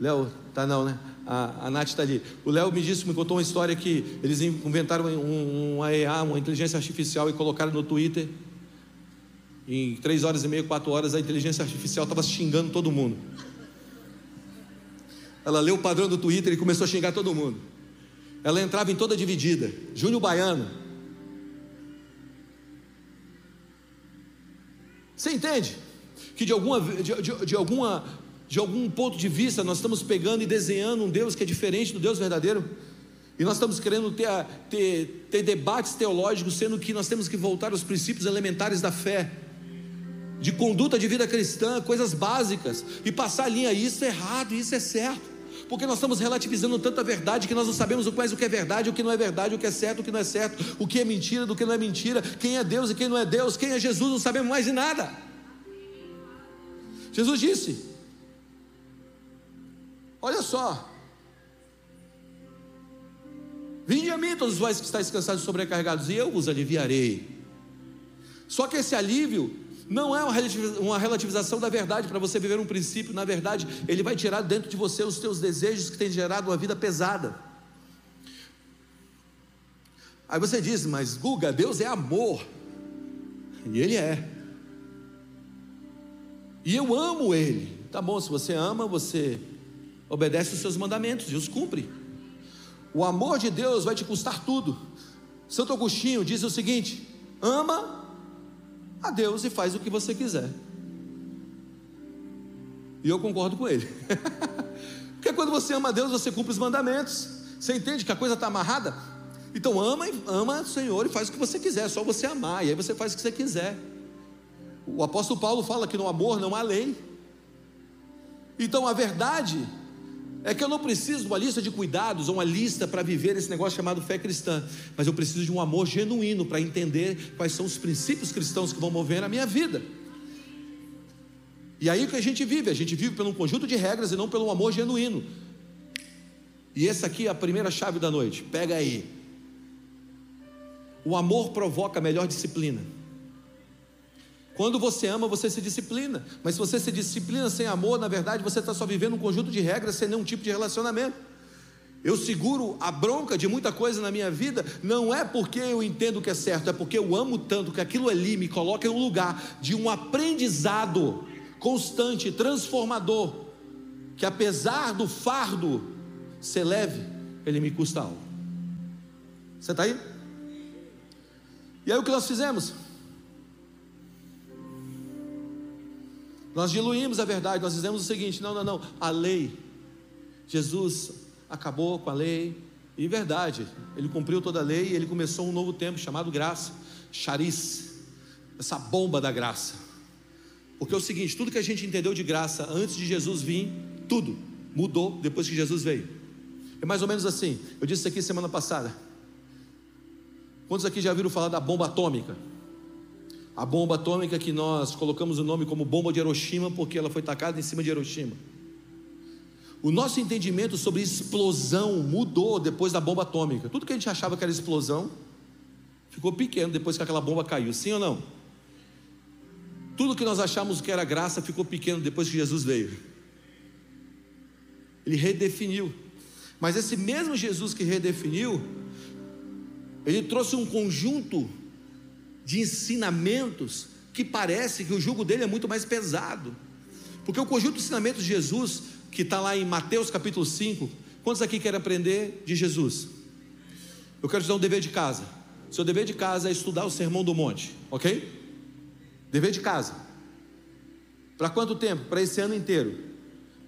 Léo, tá não, né? A, a Nath está ali. O Léo me disse, me contou uma história que eles inventaram um, um AEA, uma inteligência artificial, e colocaram no Twitter. Em três horas e meia, quatro horas, a inteligência artificial estava xingando todo mundo. Ela leu o padrão do Twitter e começou a xingar todo mundo. Ela entrava em toda dividida. Júnior Baiano. Você entende? Que de, alguma, de, de, de, alguma, de algum ponto de vista nós estamos pegando e desenhando um Deus que é diferente do Deus verdadeiro. E nós estamos querendo ter, ter, ter debates teológicos, sendo que nós temos que voltar aos princípios elementares da fé, de conduta de vida cristã, coisas básicas, e passar a linha, isso é errado, isso é certo porque nós estamos relativizando tanta verdade que nós não sabemos mais o que é verdade, o que não é verdade, o que é certo, o que não é certo, o que é mentira, do que não é mentira, quem é Deus e quem não é Deus, quem é Jesus, não sabemos mais de nada. Jesus disse: Olha só, Vinde a mim, todos vós que estáis cansados e sobrecarregados, e eu vos aliviarei. Só que esse alívio não é uma relativização da verdade para você viver um princípio, na verdade, ele vai tirar dentro de você os teus desejos que têm gerado uma vida pesada. Aí você diz, mas Guga, Deus é amor. E Ele é. E eu amo Ele. Tá bom, se você ama, você obedece os seus mandamentos e os cumpre. O amor de Deus vai te custar tudo. Santo Agostinho diz o seguinte: ama a Deus e faz o que você quiser. E eu concordo com ele. Porque quando você ama a Deus, você cumpre os mandamentos. Você entende que a coisa está amarrada? Então ama, ama o Senhor e faz o que você quiser, é só você amar, e aí você faz o que você quiser. O apóstolo Paulo fala que no amor não há lei. Então a verdade é que eu não preciso de uma lista de cuidados ou uma lista para viver esse negócio chamado fé cristã, mas eu preciso de um amor genuíno para entender quais são os princípios cristãos que vão mover a minha vida. E aí que a gente vive, a gente vive pelo um conjunto de regras e não pelo amor genuíno. E essa aqui é a primeira chave da noite. Pega aí. O amor provoca melhor disciplina. Quando você ama, você se disciplina. Mas se você se disciplina sem amor, na verdade você está só vivendo um conjunto de regras sem nenhum tipo de relacionamento. Eu seguro a bronca de muita coisa na minha vida, não é porque eu entendo que é certo, é porque eu amo tanto que aquilo ali me coloca em um lugar de um aprendizado constante, transformador, que apesar do fardo ser leve, ele me custa algo. Você está aí? E aí o que nós fizemos? Nós diluímos a verdade, nós dizemos o seguinte: não, não, não, a lei, Jesus acabou com a lei, e verdade, ele cumpriu toda a lei e ele começou um novo tempo chamado graça, charis, essa bomba da graça. Porque é o seguinte: tudo que a gente entendeu de graça antes de Jesus vir, tudo mudou depois que Jesus veio. É mais ou menos assim. Eu disse isso aqui semana passada. Quantos aqui já viram falar da bomba atômica? A bomba atômica que nós colocamos o nome como bomba de Hiroshima porque ela foi tacada em cima de Hiroshima. O nosso entendimento sobre explosão mudou depois da bomba atômica. Tudo que a gente achava que era explosão ficou pequeno depois que aquela bomba caiu, sim ou não? Tudo que nós achamos que era graça ficou pequeno depois que Jesus veio. Ele redefiniu. Mas esse mesmo Jesus que redefiniu, ele trouxe um conjunto de ensinamentos que parece que o jugo dele é muito mais pesado. Porque o conjunto de ensinamentos de Jesus, que está lá em Mateus capítulo 5, quantos aqui querem aprender de Jesus? Eu quero te dar um dever de casa. Seu dever de casa é estudar o Sermão do Monte, ok? Dever de casa. Para quanto tempo? Para esse ano inteiro.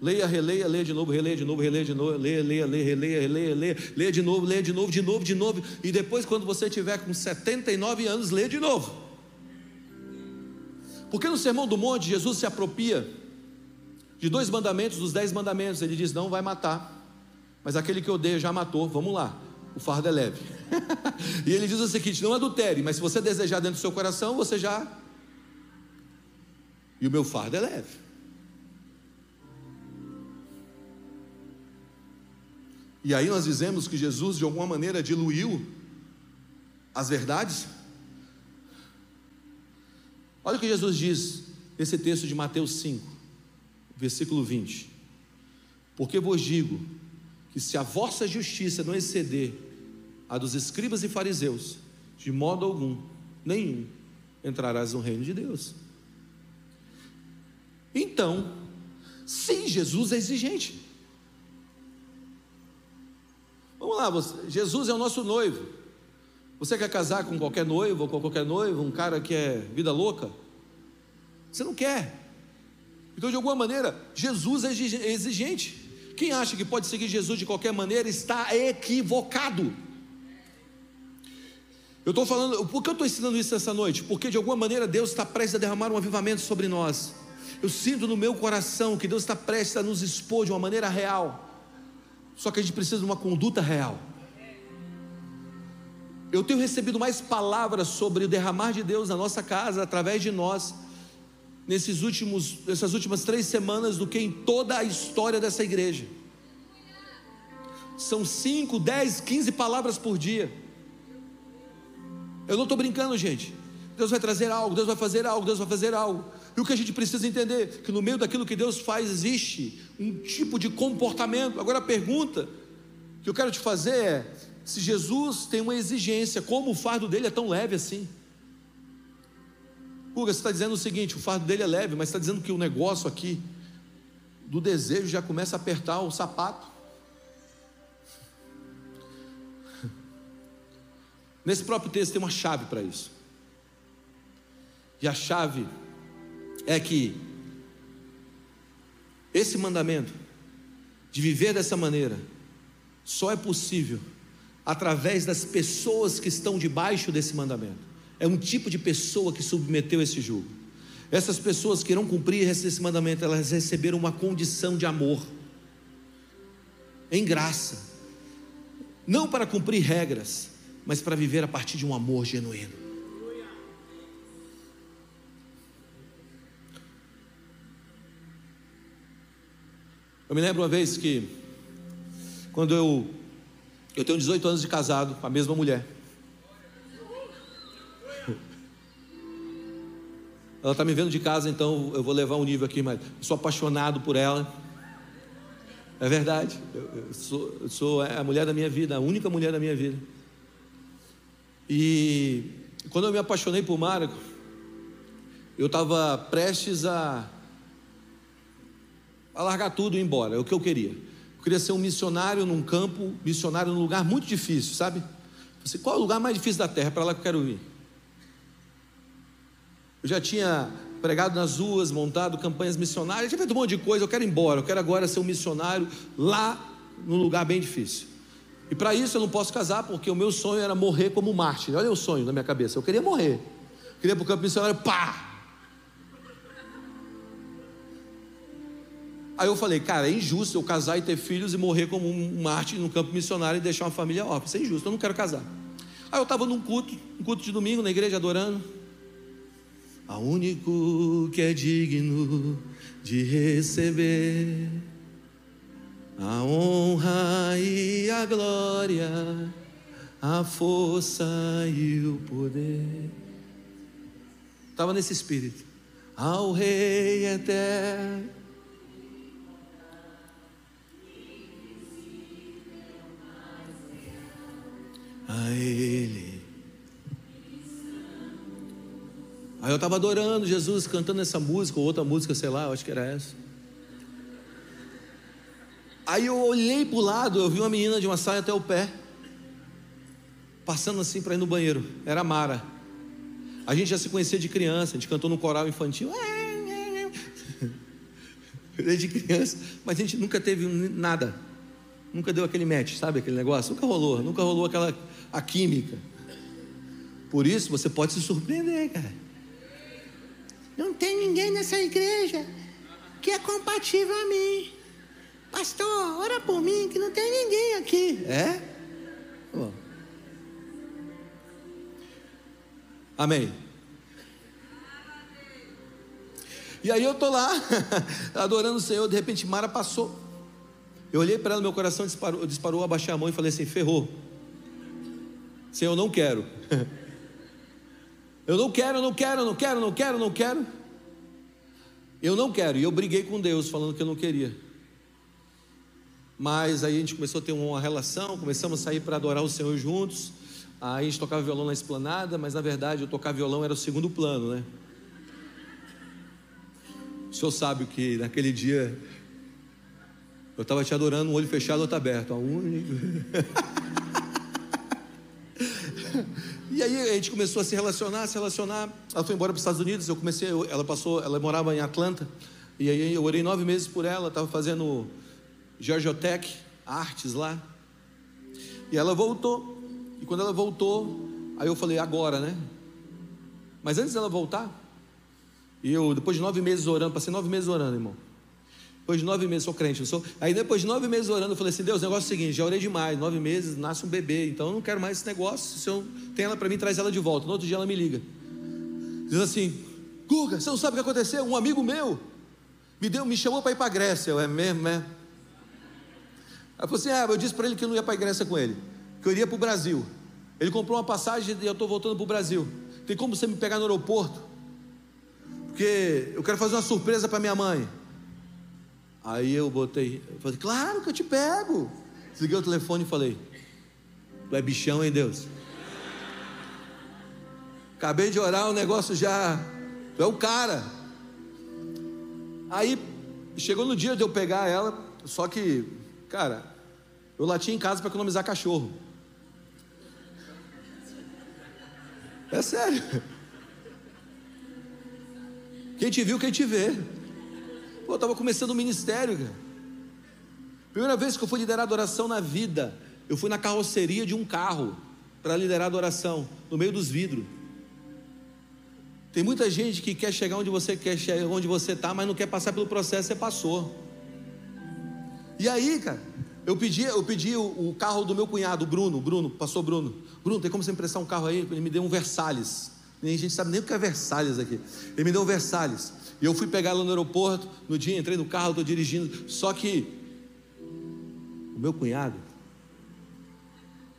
Leia, releia, leia de novo, releia de novo, releia de novo, leia, leia, leia, releia, releia, leia, leia de novo, leia de novo, de novo, de novo, e depois, quando você tiver com 79 anos, leia de novo. Porque no Sermão do Monte, Jesus se apropria de dois mandamentos, dos dez mandamentos. Ele diz: Não vai matar, mas aquele que odeia já matou, vamos lá, o fardo é leve. e ele diz o seguinte: Não adultere, mas se você desejar dentro do seu coração, você já. E o meu fardo é leve. E aí nós dizemos que Jesus de alguma maneira diluiu as verdades. Olha o que Jesus diz nesse texto de Mateus 5, versículo 20: Porque vos digo que se a vossa justiça não exceder a dos escribas e fariseus, de modo algum, nenhum, entrarás no reino de Deus. Então, sim, Jesus é exigente. Vamos lá, você, Jesus é o nosso noivo. Você quer casar com qualquer noivo ou com qualquer noivo, um cara que é vida louca? Você não quer. Então, de alguma maneira, Jesus é, é exigente. Quem acha que pode seguir Jesus de qualquer maneira está equivocado. Eu estou falando, por que eu estou ensinando isso essa noite? Porque de alguma maneira Deus está prestes a derramar um avivamento sobre nós. Eu sinto no meu coração que Deus está prestes a nos expor de uma maneira real. Só que a gente precisa de uma conduta real. Eu tenho recebido mais palavras sobre o derramar de Deus na nossa casa, através de nós, nesses últimos, nessas últimas três semanas, do que em toda a história dessa igreja. São cinco, dez, quinze palavras por dia. Eu não estou brincando, gente. Deus vai trazer algo, Deus vai fazer algo, Deus vai fazer algo. E o que a gente precisa entender? Que no meio daquilo que Deus faz existe um tipo de comportamento. Agora a pergunta que eu quero te fazer é: se Jesus tem uma exigência, como o fardo dele é tão leve assim? Puga, você está dizendo o seguinte: o fardo dele é leve, mas está dizendo que o negócio aqui do desejo já começa a apertar o sapato. Nesse próprio texto tem uma chave para isso. E a chave é que esse mandamento de viver dessa maneira só é possível através das pessoas que estão debaixo desse mandamento. É um tipo de pessoa que submeteu esse jugo. Essas pessoas que irão cumprir esse mandamento, elas receberam uma condição de amor, em graça, não para cumprir regras, mas para viver a partir de um amor genuíno. Eu me lembro uma vez que, quando eu, eu tenho 18 anos de casado com a mesma mulher. Ela está me vendo de casa, então eu vou levar um nível aqui, mas sou apaixonado por ela. É verdade, eu, sou, eu sou a mulher da minha vida, a única mulher da minha vida. E quando eu me apaixonei por Marco, eu estava prestes a a largar tudo e ir embora, é o que eu queria. Eu queria ser um missionário num campo, missionário num lugar muito difícil, sabe? Você, qual é o lugar mais difícil da terra? Para lá que eu quero ir. Eu já tinha pregado nas ruas, montado campanhas missionárias, tinha feito um monte de coisa. Eu quero ir embora, eu quero agora ser um missionário lá num lugar bem difícil. E para isso eu não posso casar, porque o meu sonho era morrer como mártir. Olha o sonho na minha cabeça. Eu queria morrer. Eu queria para o campo missionário, pá! Aí eu falei, cara, é injusto eu casar e ter filhos e morrer como um mártir no campo missionário e deixar uma família órfã. Isso é injusto, eu não quero casar. Aí eu estava num culto, um culto de domingo na igreja adorando. A único que é digno de receber a honra e a glória, a força e o poder. Estava nesse espírito. Ao Rei eterno. A Ele. Aí eu estava adorando Jesus, cantando essa música, ou outra música, sei lá, eu acho que era essa. Aí eu olhei para o lado, eu vi uma menina de uma saia até o pé, passando assim para ir no banheiro. Era a Mara. A gente já se conhecia de criança, a gente cantou no coral infantil. Desde criança, mas a gente nunca teve nada. Nunca deu aquele match, sabe aquele negócio? Nunca rolou, nunca rolou aquela a química. Por isso você pode se surpreender, cara. Não tem ninguém nessa igreja que é compatível a mim. Pastor, ora por mim, que não tem ninguém aqui. É? Amém. E aí eu tô lá, adorando o Senhor, de repente Mara passou. Eu olhei para ela, meu coração disparou, disparou, abaixei a mão e falei assim: ferrou. Senhor, eu não quero. Eu não quero, não quero, não quero, não quero, não quero. Eu não quero. E eu briguei com Deus, falando que eu não queria. Mas aí a gente começou a ter uma relação, começamos a sair para adorar o Senhor juntos. Aí a gente tocava violão na esplanada, mas na verdade eu tocar violão era o segundo plano, né? O senhor sabe que naquele dia eu estava te adorando, um olho fechado, outro aberto. A única. e aí a gente começou a se relacionar, se relacionar. Ela foi embora para os Estados Unidos. Eu comecei, ela passou, ela morava em Atlanta. E aí eu orei nove meses por ela. Estava fazendo Georgiotech, artes lá. E ela voltou. E quando ela voltou, aí eu falei, agora, né? Mas antes dela voltar, eu, depois de nove meses orando, passei nove meses orando, irmão. Depois de nove meses, sou crente, eu sou. Aí depois de nove meses orando, eu falei assim: Deus, o negócio é o seguinte, já orei demais, nove meses, nasce um bebê, então eu não quero mais esse negócio. Se eu tem ela para mim, traz ela de volta. No outro dia ela me liga. Diz assim: Guga, você não sabe o que aconteceu? Um amigo meu me deu, me chamou para ir para a Grécia. Eu, é mesmo, é? Ela falou assim: ah, eu disse para ele que eu não ia para a Grécia com ele, que eu iria para o Brasil. Ele comprou uma passagem e eu estou voltando para o Brasil. Tem como você me pegar no aeroporto? Porque eu quero fazer uma surpresa para minha mãe. Aí eu botei, eu falei, claro que eu te pego. Desliguei o telefone e falei, tu é bichão, hein, Deus? Acabei de orar, o negócio já. Tu é o cara. Aí chegou no dia de eu pegar ela, só que Cara, eu lati em casa para economizar cachorro. É sério. Quem te viu, quem te vê. Pô, eu estava começando o ministério, cara. Primeira vez que eu fui liderar adoração na vida, eu fui na carroceria de um carro para liderar adoração, no meio dos vidros. Tem muita gente que quer chegar onde você quer chegar, onde você está, mas não quer passar pelo processo, você passou. E aí, cara, eu pedi, eu pedi o, o carro do meu cunhado, Bruno, Bruno, passou Bruno. Bruno, tem como você emprestar um carro aí? Ele me deu um Versalhes. Nem a gente sabe nem o que é Versalhes aqui. Ele me deu um Versalhes. E eu fui pegar lá no aeroporto, no dia entrei no carro, estou dirigindo. Só que o meu cunhado,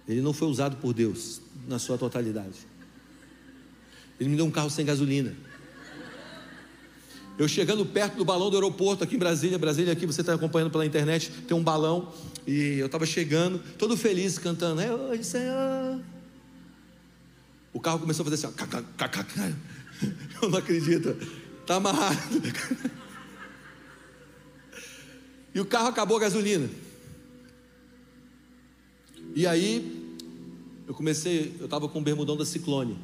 ele não foi usado por Deus na sua totalidade. Ele me deu um carro sem gasolina. Eu chegando perto do balão do aeroporto aqui em Brasília, Brasília aqui, você está acompanhando pela internet, tem um balão, e eu estava chegando, todo feliz, cantando, é hoje, Senhor. O carro começou a fazer assim, ó, eu não acredito, está amarrado. E o carro acabou a gasolina. E aí, eu comecei, eu estava com o bermudão da Ciclone.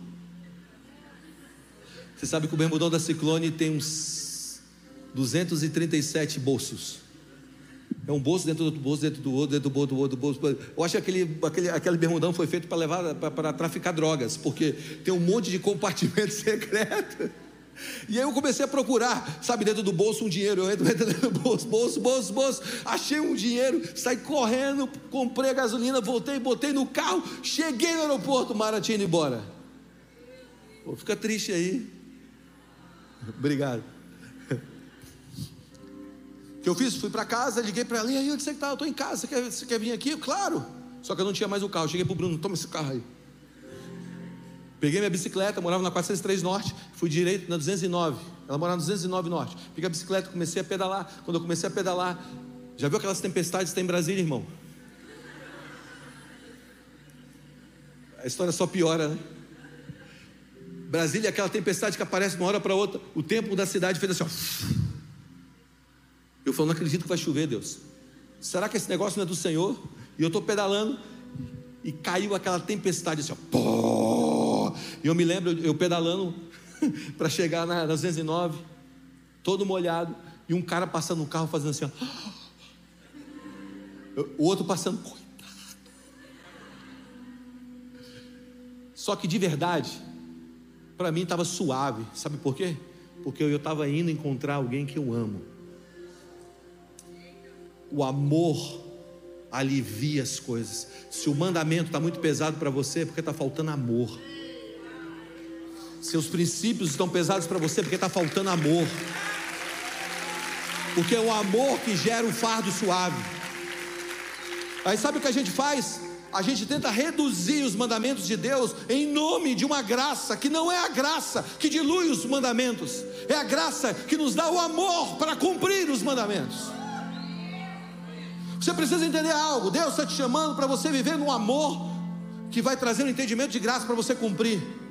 Você sabe que o bermudão da Ciclone tem uns 237 bolsos. É um bolso dentro do outro bolso, dentro do outro, dentro do outro, do outro, bolso. Eu acho que aquele, aquele, aquele bermudão foi feito para levar para traficar drogas, porque tem um monte de compartimento secreto. E aí eu comecei a procurar, sabe, dentro do bolso um dinheiro. Eu entro dentro do bolso, bolso, bolso, bolso. Achei um dinheiro, saí correndo, comprei a gasolina, voltei, botei no carro, cheguei no aeroporto, o Mara tinha ido embora. Pô, fica triste aí. Obrigado. O que eu fiz? Fui para casa, liguei para ela, e aí, onde você está? Eu estou em casa, você quer, você quer vir aqui? Claro. Só que eu não tinha mais o carro. Cheguei para o Bruno, toma esse carro aí. Peguei minha bicicleta, morava na 403 Norte, fui direito na 209. Ela morava na 209 Norte. Peguei a bicicleta, comecei a pedalar. Quando eu comecei a pedalar, já viu aquelas tempestades que tem em Brasília, irmão? A história só piora, né? Brasília é aquela tempestade que aparece de uma hora para outra. O tempo da cidade fez assim, ó. Eu falo, não acredito que vai chover, Deus. Será que esse negócio não é do Senhor? E eu estou pedalando e caiu aquela tempestade assim, ó. Pô! E eu me lembro, eu pedalando para chegar na, na 209, todo molhado, e um cara passando no carro fazendo assim, ó. O outro passando, coitado. Só que de verdade, para mim estava suave. Sabe por quê? Porque eu estava indo encontrar alguém que eu amo. O amor alivia as coisas. Se o mandamento está muito pesado para você, é porque está faltando amor. Seus princípios estão pesados para você porque está faltando amor. Porque é o amor que gera um fardo suave. Aí sabe o que a gente faz? A gente tenta reduzir os mandamentos de Deus em nome de uma graça que não é a graça que dilui os mandamentos, é a graça que nos dá o amor para cumprir os mandamentos. Você precisa entender algo: Deus está te chamando para você viver no amor que vai trazer um entendimento de graça para você cumprir.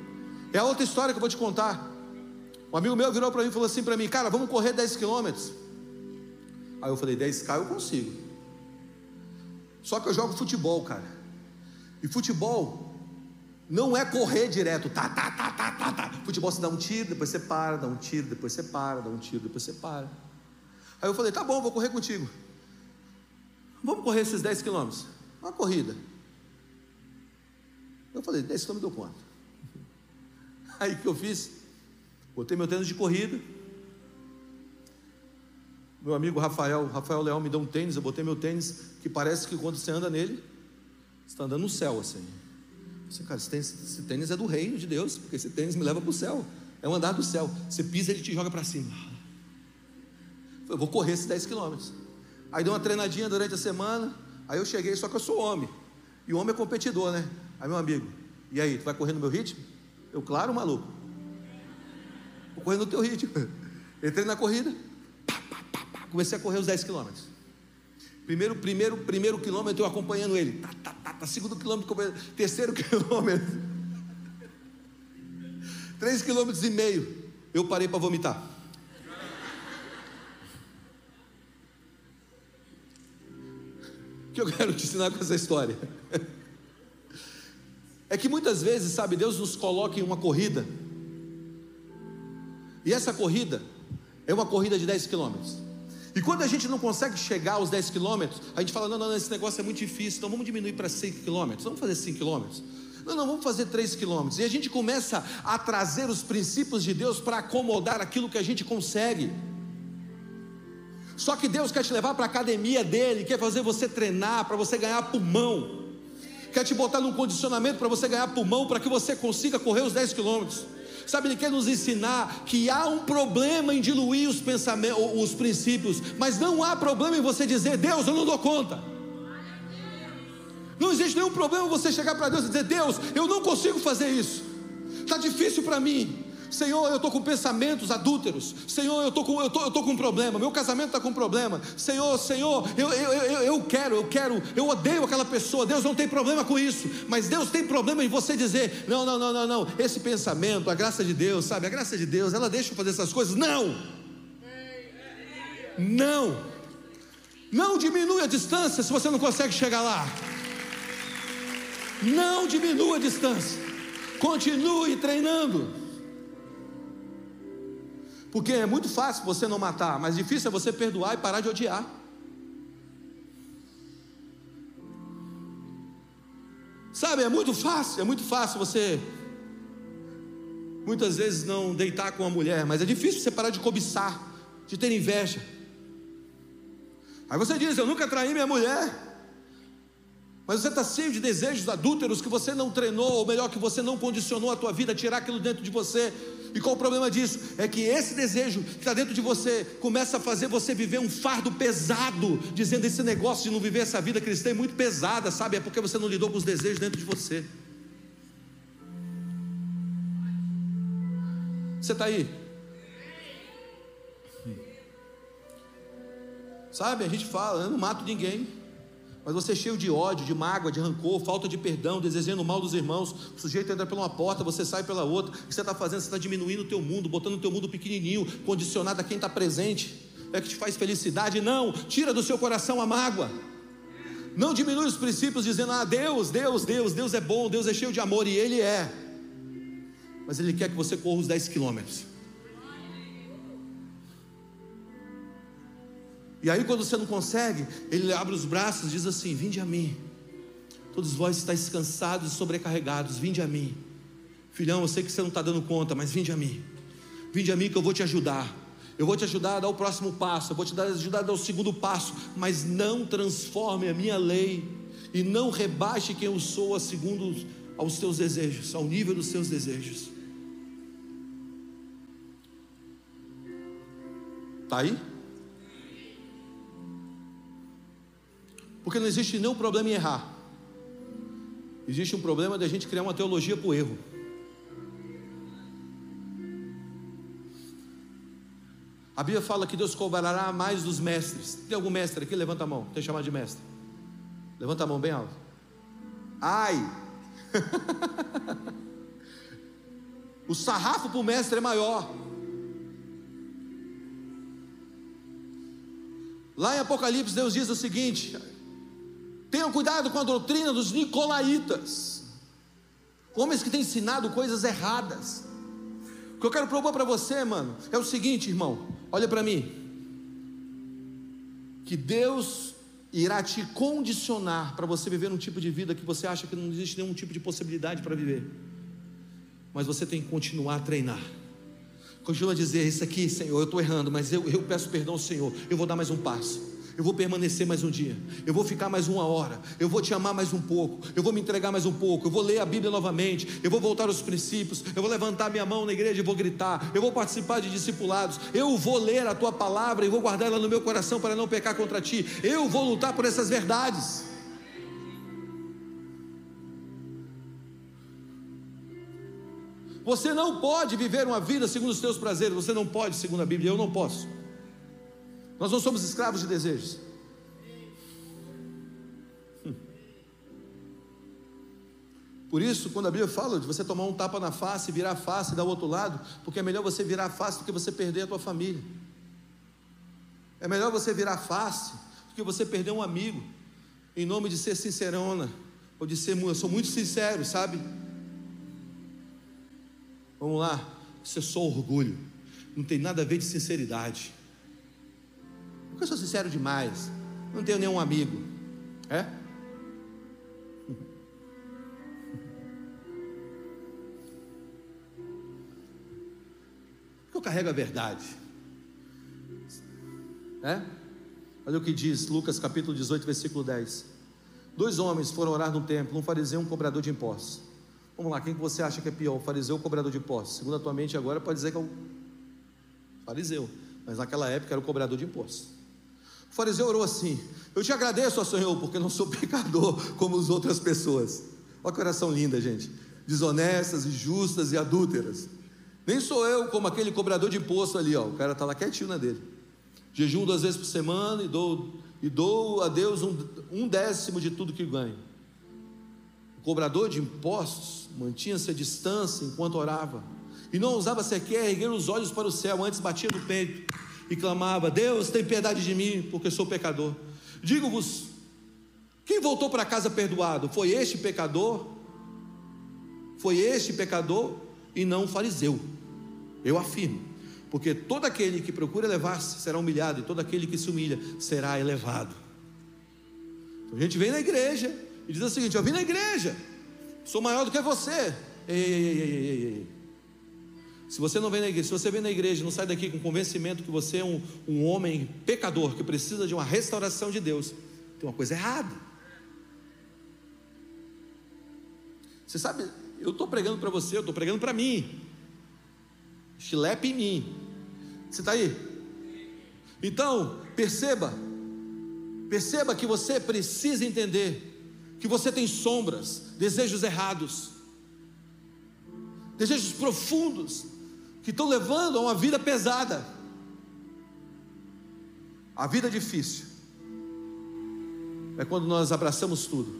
É a outra história que eu vou te contar. Um amigo meu virou para mim e falou assim para mim: Cara, vamos correr 10 quilômetros. Aí eu falei: 10k eu consigo. Só que eu jogo futebol, cara. E futebol não é correr direto, tá, tá, tá, tá, tá, tá. Futebol você dá um tiro, depois você para, dá um tiro, depois você para, dá um tiro, depois você para. Aí eu falei: Tá bom, vou correr contigo. Vamos correr esses 10 quilômetros. Uma corrida. Eu falei: 10 quilômetros eu conto. Aí que eu fiz? Botei meu tênis de corrida. Meu amigo Rafael, Rafael Leão me deu um tênis, eu botei meu tênis, que parece que quando você anda nele, você está andando no céu assim. Você, cara, esse tênis, esse tênis é do reino de Deus, porque esse tênis me leva para o céu. É um andar do céu. Você pisa, ele te joga para cima. Eu vou correr esses 10 quilômetros. Aí dei uma treinadinha durante a semana. Aí eu cheguei, só que eu sou homem. E o homem é competidor, né? Aí meu amigo, e aí, tu vai correr no meu ritmo? Eu, claro, maluco. Vou correr no teu ritmo. Entrei na corrida, pá, pá, pá, comecei a correr os 10 quilômetros. Primeiro, primeiro, primeiro quilômetro eu acompanhando ele. Tá, tá, tá, tá. Segundo quilômetro, terceiro quilômetro. Três quilômetros e meio. Eu parei para vomitar. O que eu quero te ensinar com essa história? É que muitas vezes, sabe, Deus nos coloca em uma corrida. E essa corrida é uma corrida de 10 quilômetros. E quando a gente não consegue chegar aos 10 quilômetros, a gente fala: não, não, esse negócio é muito difícil, então vamos diminuir para 5 quilômetros. Vamos fazer 5 quilômetros. Não, não, vamos fazer 3 quilômetros. E a gente começa a trazer os princípios de Deus para acomodar aquilo que a gente consegue. Só que Deus quer te levar para a academia dele, quer fazer você treinar, para você ganhar pulmão quer te botar num condicionamento para você ganhar pulmão, para que você consiga correr os 10 quilômetros. Sabe, ele quer nos ensinar que há um problema em diluir os pensamentos, os princípios, mas não há problema em você dizer, Deus, eu não dou conta. Não existe nenhum problema você chegar para Deus e dizer, Deus, eu não consigo fazer isso. Está difícil para mim. Senhor, eu estou com pensamentos adúlteros. Senhor, eu estou com, eu tô, eu tô com um problema. Meu casamento está com um problema. Senhor, Senhor, eu, eu, eu, eu quero, eu quero, eu odeio aquela pessoa. Deus não tem problema com isso. Mas Deus tem problema em você dizer: não, não, não, não, não. Esse pensamento, a graça de Deus, sabe? A graça de Deus, ela deixa eu fazer essas coisas. Não! Não! Não diminui a distância se você não consegue chegar lá. Não diminua a distância. Continue treinando. Porque é muito fácil você não matar, mas difícil é você perdoar e parar de odiar. Sabe, é muito fácil, é muito fácil você muitas vezes não deitar com a mulher, mas é difícil você parar de cobiçar, de ter inveja. Aí você diz: Eu nunca traí minha mulher. Mas você está cheio de desejos adúlteros que você não treinou, ou melhor, que você não condicionou a tua vida a tirar aquilo dentro de você. E qual o problema disso? É que esse desejo que está dentro de você começa a fazer você viver um fardo pesado, dizendo esse negócio de não viver essa vida cristã é muito pesada, sabe? É porque você não lidou com os desejos dentro de você. Você está aí? Sabe, a gente fala, eu não mato ninguém. Mas você é cheio de ódio, de mágoa, de rancor, falta de perdão, desejando o mal dos irmãos. O sujeito entra por uma porta, você sai pela outra. O que você está fazendo? Você está diminuindo o teu mundo, botando o teu mundo pequenininho, condicionado a quem está presente. É que te faz felicidade. Não, tira do seu coração a mágoa. Não diminui os princípios dizendo, ah, Deus, Deus, Deus, Deus é bom, Deus é cheio de amor, e Ele é. Mas Ele quer que você corra os 10 quilômetros. E aí, quando você não consegue, ele abre os braços e diz assim: Vinde a mim. Todos vós estáis cansados e sobrecarregados, vinde a mim. Filhão, eu sei que você não está dando conta, mas vinde a mim. Vinde a mim que eu vou te ajudar. Eu vou te ajudar a dar o próximo passo, eu vou te ajudar a dar o segundo passo, mas não transforme a minha lei e não rebaixe quem eu sou a segundo aos teus desejos, ao nível dos seus desejos. Tá aí? Porque não existe nenhum problema em errar. Existe um problema de a gente criar uma teologia para o erro. A Bíblia fala que Deus cobrará mais dos mestres. Tem algum mestre aqui? Levanta a mão. Tem chamado de mestre. Levanta a mão bem alto. Ai! o sarrafo para o mestre é maior. Lá em Apocalipse, Deus diz o seguinte: Tenham cuidado com a doutrina dos nicolaítas, homens que têm ensinado coisas erradas. O que eu quero propor para você, mano, é o seguinte, irmão, olha para mim. Que Deus irá te condicionar para você viver um tipo de vida que você acha que não existe nenhum tipo de possibilidade para viver. Mas você tem que continuar a treinar. Continua a dizer: Isso aqui, Senhor, eu estou errando, mas eu, eu peço perdão ao Senhor. Eu vou dar mais um passo eu vou permanecer mais um dia, eu vou ficar mais uma hora, eu vou te amar mais um pouco, eu vou me entregar mais um pouco, eu vou ler a Bíblia novamente, eu vou voltar aos princípios, eu vou levantar minha mão na igreja e vou gritar, eu vou participar de discipulados, eu vou ler a tua palavra e vou guardar ela no meu coração para não pecar contra ti, eu vou lutar por essas verdades. Você não pode viver uma vida segundo os teus prazeres, você não pode, segundo a Bíblia, eu não posso. Nós não somos escravos de desejos. Hum. Por isso, quando a Bíblia fala de você tomar um tapa na face, virar a face e dar o outro lado, porque é melhor você virar a face do que você perder a tua família. É melhor você virar a face do que você perder um amigo, em nome de ser sincerona, ou de ser, eu sou muito sincero, sabe? Vamos lá, isso é só orgulho, não tem nada a ver de sinceridade. Porque eu sou sincero demais. Não tenho nenhum amigo. É? Porque eu carrego a verdade. É? Olha o que diz Lucas capítulo 18, versículo 10. Dois homens foram orar no templo, um fariseu e um cobrador de impostos. Vamos lá, quem que você acha que é pior, o fariseu ou o cobrador de impostos? Segundo a tua mente agora, pode dizer que é o fariseu, mas naquela época era o cobrador de impostos. O fariseu orou assim: Eu te agradeço, ó Senhor, porque não sou pecador como as outras pessoas. Olha que oração linda, gente. Desonestas, injustas e adúlteras. Nem sou eu como aquele cobrador de imposto ali, ó. O cara está lá quietinho na dele. Jejum duas vezes por semana e dou, e dou a Deus um, um décimo de tudo que ganho. O cobrador de impostos mantinha-se à distância enquanto orava. E não ousava sequer erguer os olhos para o céu, antes batia no peito e clamava: Deus, tem piedade de mim, porque sou pecador. Digo-vos Quem voltou para casa perdoado? Foi este pecador? Foi este pecador e não o fariseu. Eu afirmo. Porque todo aquele que procura elevar-se será humilhado, e todo aquele que se humilha será elevado. Então a gente vem na igreja e diz o seguinte: Eu vim na igreja, sou maior do que você. Ei, ei, ei, ei, ei. Se você não vem na igreja, se você vem na igreja e não sai daqui com convencimento que você é um, um homem pecador que precisa de uma restauração de Deus, tem uma coisa errada. Você sabe, eu estou pregando para você, eu estou pregando para mim. Chilepe em mim. Você está aí? Então, perceba, perceba que você precisa entender que você tem sombras, desejos errados, desejos profundos, que estão levando a uma vida pesada. A vida difícil é quando nós abraçamos tudo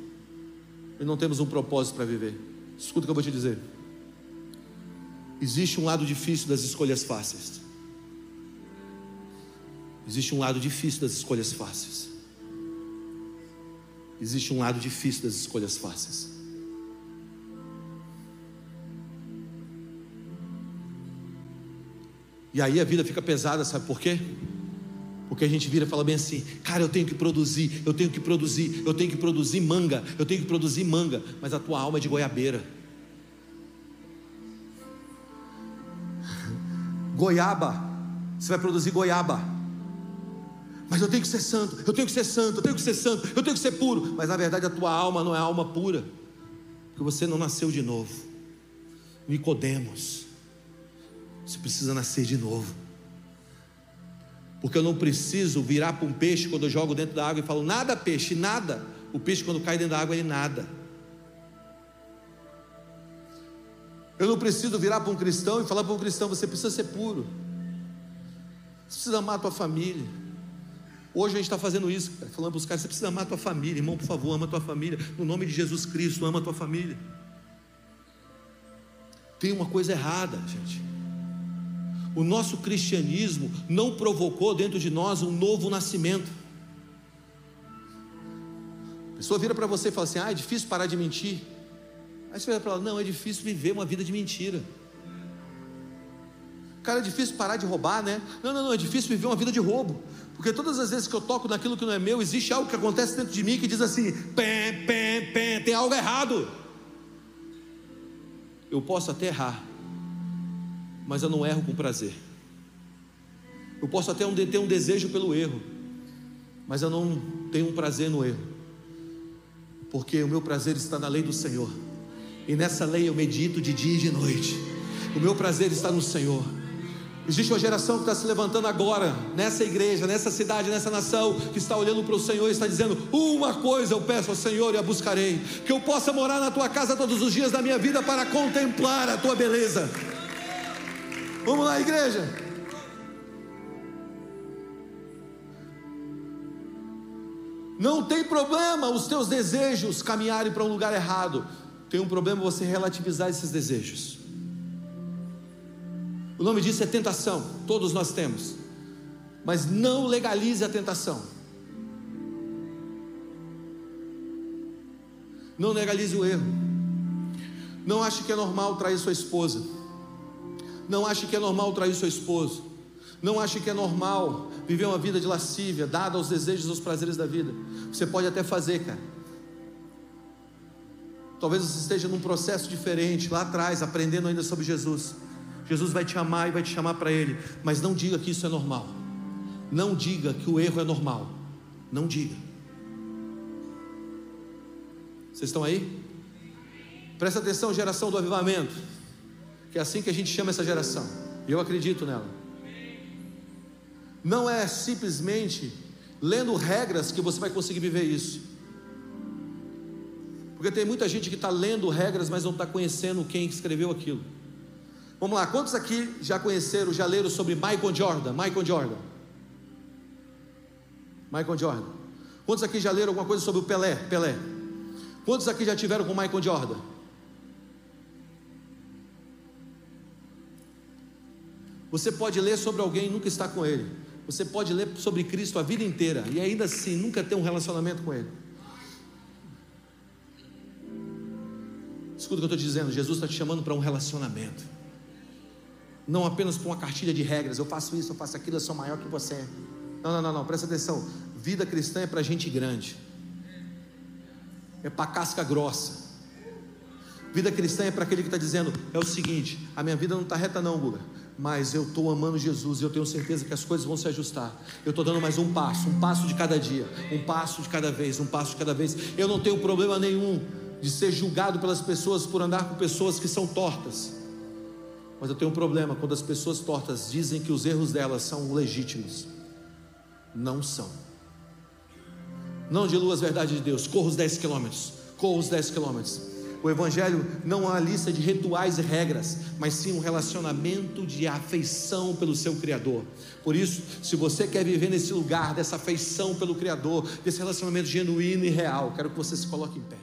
e não temos um propósito para viver. Escuta o que eu vou te dizer. Existe um lado difícil das escolhas fáceis. Existe um lado difícil das escolhas fáceis. Existe um lado difícil das escolhas fáceis. E aí a vida fica pesada, sabe por quê? Porque a gente vira e fala bem assim, cara, eu tenho que produzir, eu tenho que produzir, eu tenho que produzir manga, eu tenho que produzir manga, mas a tua alma é de goiabeira. Goiaba, você vai produzir goiaba. Mas eu tenho que ser santo, eu tenho que ser santo, eu tenho que ser santo, eu tenho que ser puro. Mas na verdade a tua alma não é alma pura, porque você não nasceu de novo. Nicodemos, você precisa nascer de novo. Porque eu não preciso virar para um peixe quando eu jogo dentro da água e falo, nada peixe, nada. O peixe, quando cai dentro da água, ele nada. Eu não preciso virar para um cristão e falar para um cristão, você precisa ser puro. Você precisa amar a tua família. Hoje a gente está fazendo isso, falando para os caras, você precisa amar a tua família, irmão, por favor, ama a tua família. No nome de Jesus Cristo, ama a tua família. Tem uma coisa errada, gente. O nosso cristianismo não provocou dentro de nós um novo nascimento. A pessoa vira para você e fala assim: ah, é difícil parar de mentir. Aí você vai para ela: não, é difícil viver uma vida de mentira. Cara, é difícil parar de roubar, né? Não, não, não, é difícil viver uma vida de roubo. Porque todas as vezes que eu toco naquilo que não é meu, existe algo que acontece dentro de mim que diz assim: pé, pé, pé, tem algo errado. Eu posso até errar, mas eu não erro com prazer. Eu posso até ter um desejo pelo erro, mas eu não tenho um prazer no erro, porque o meu prazer está na lei do Senhor, e nessa lei eu medito de dia e de noite. O meu prazer está no Senhor. Existe uma geração que está se levantando agora, nessa igreja, nessa cidade, nessa nação, que está olhando para o Senhor e está dizendo: Uma coisa eu peço ao Senhor e a buscarei, que eu possa morar na tua casa todos os dias da minha vida para contemplar a tua beleza. Vamos lá, igreja. Não tem problema os teus desejos caminharem para um lugar errado. Tem um problema você relativizar esses desejos. O nome disso é tentação, todos nós temos. Mas não legalize a tentação. Não legalize o erro. Não ache que é normal trair sua esposa. Não ache que é normal trair seu esposo. Não ache que é normal viver uma vida de lascívia, dada aos desejos e aos prazeres da vida. Você pode até fazer, cara. Talvez você esteja num processo diferente, lá atrás, aprendendo ainda sobre Jesus. Jesus vai te amar e vai te chamar para Ele, mas não diga que isso é normal. Não diga que o erro é normal. Não diga. Vocês estão aí? Presta atenção, geração do avivamento que é assim que a gente chama essa geração, e eu acredito nela. Não é simplesmente lendo regras que você vai conseguir viver isso, porque tem muita gente que está lendo regras, mas não está conhecendo quem escreveu aquilo. Vamos lá, quantos aqui já conheceram, já leram sobre Michael Jordan? Michael Jordan. Michael Jordan. Quantos aqui já leram alguma coisa sobre o Pelé? Pelé. Quantos aqui já tiveram com Michael Jordan? Você pode ler sobre alguém e nunca estar com ele. Você pode ler sobre Cristo a vida inteira e ainda assim nunca ter um relacionamento com ele. Escuta o que eu estou te dizendo, Jesus está te chamando para um relacionamento. Não apenas para uma cartilha de regras, eu faço isso, eu faço aquilo, eu sou maior que você. Não, não, não, não, presta atenção. Vida cristã é para gente grande. É para casca grossa. Vida cristã é para aquele que está dizendo: é o seguinte, a minha vida não está reta, não, Guga mas eu estou amando Jesus e eu tenho certeza que as coisas vão se ajustar. Eu estou dando mais um passo, um passo de cada dia, um passo de cada vez, um passo de cada vez. Eu não tenho problema nenhum de ser julgado pelas pessoas por andar com pessoas que são tortas. Mas eu tenho um problema quando as pessoas tortas dizem que os erros delas são legítimos. Não são. Não dilua as verdades de Deus. Corra os 10 quilômetros. Corra os 10 quilômetros o Evangelho não é uma lista de rituais e regras, mas sim um relacionamento de afeição pelo seu Criador. Por isso, se você quer viver nesse lugar dessa afeição pelo Criador, desse relacionamento genuíno e real, quero que você se coloque em pé.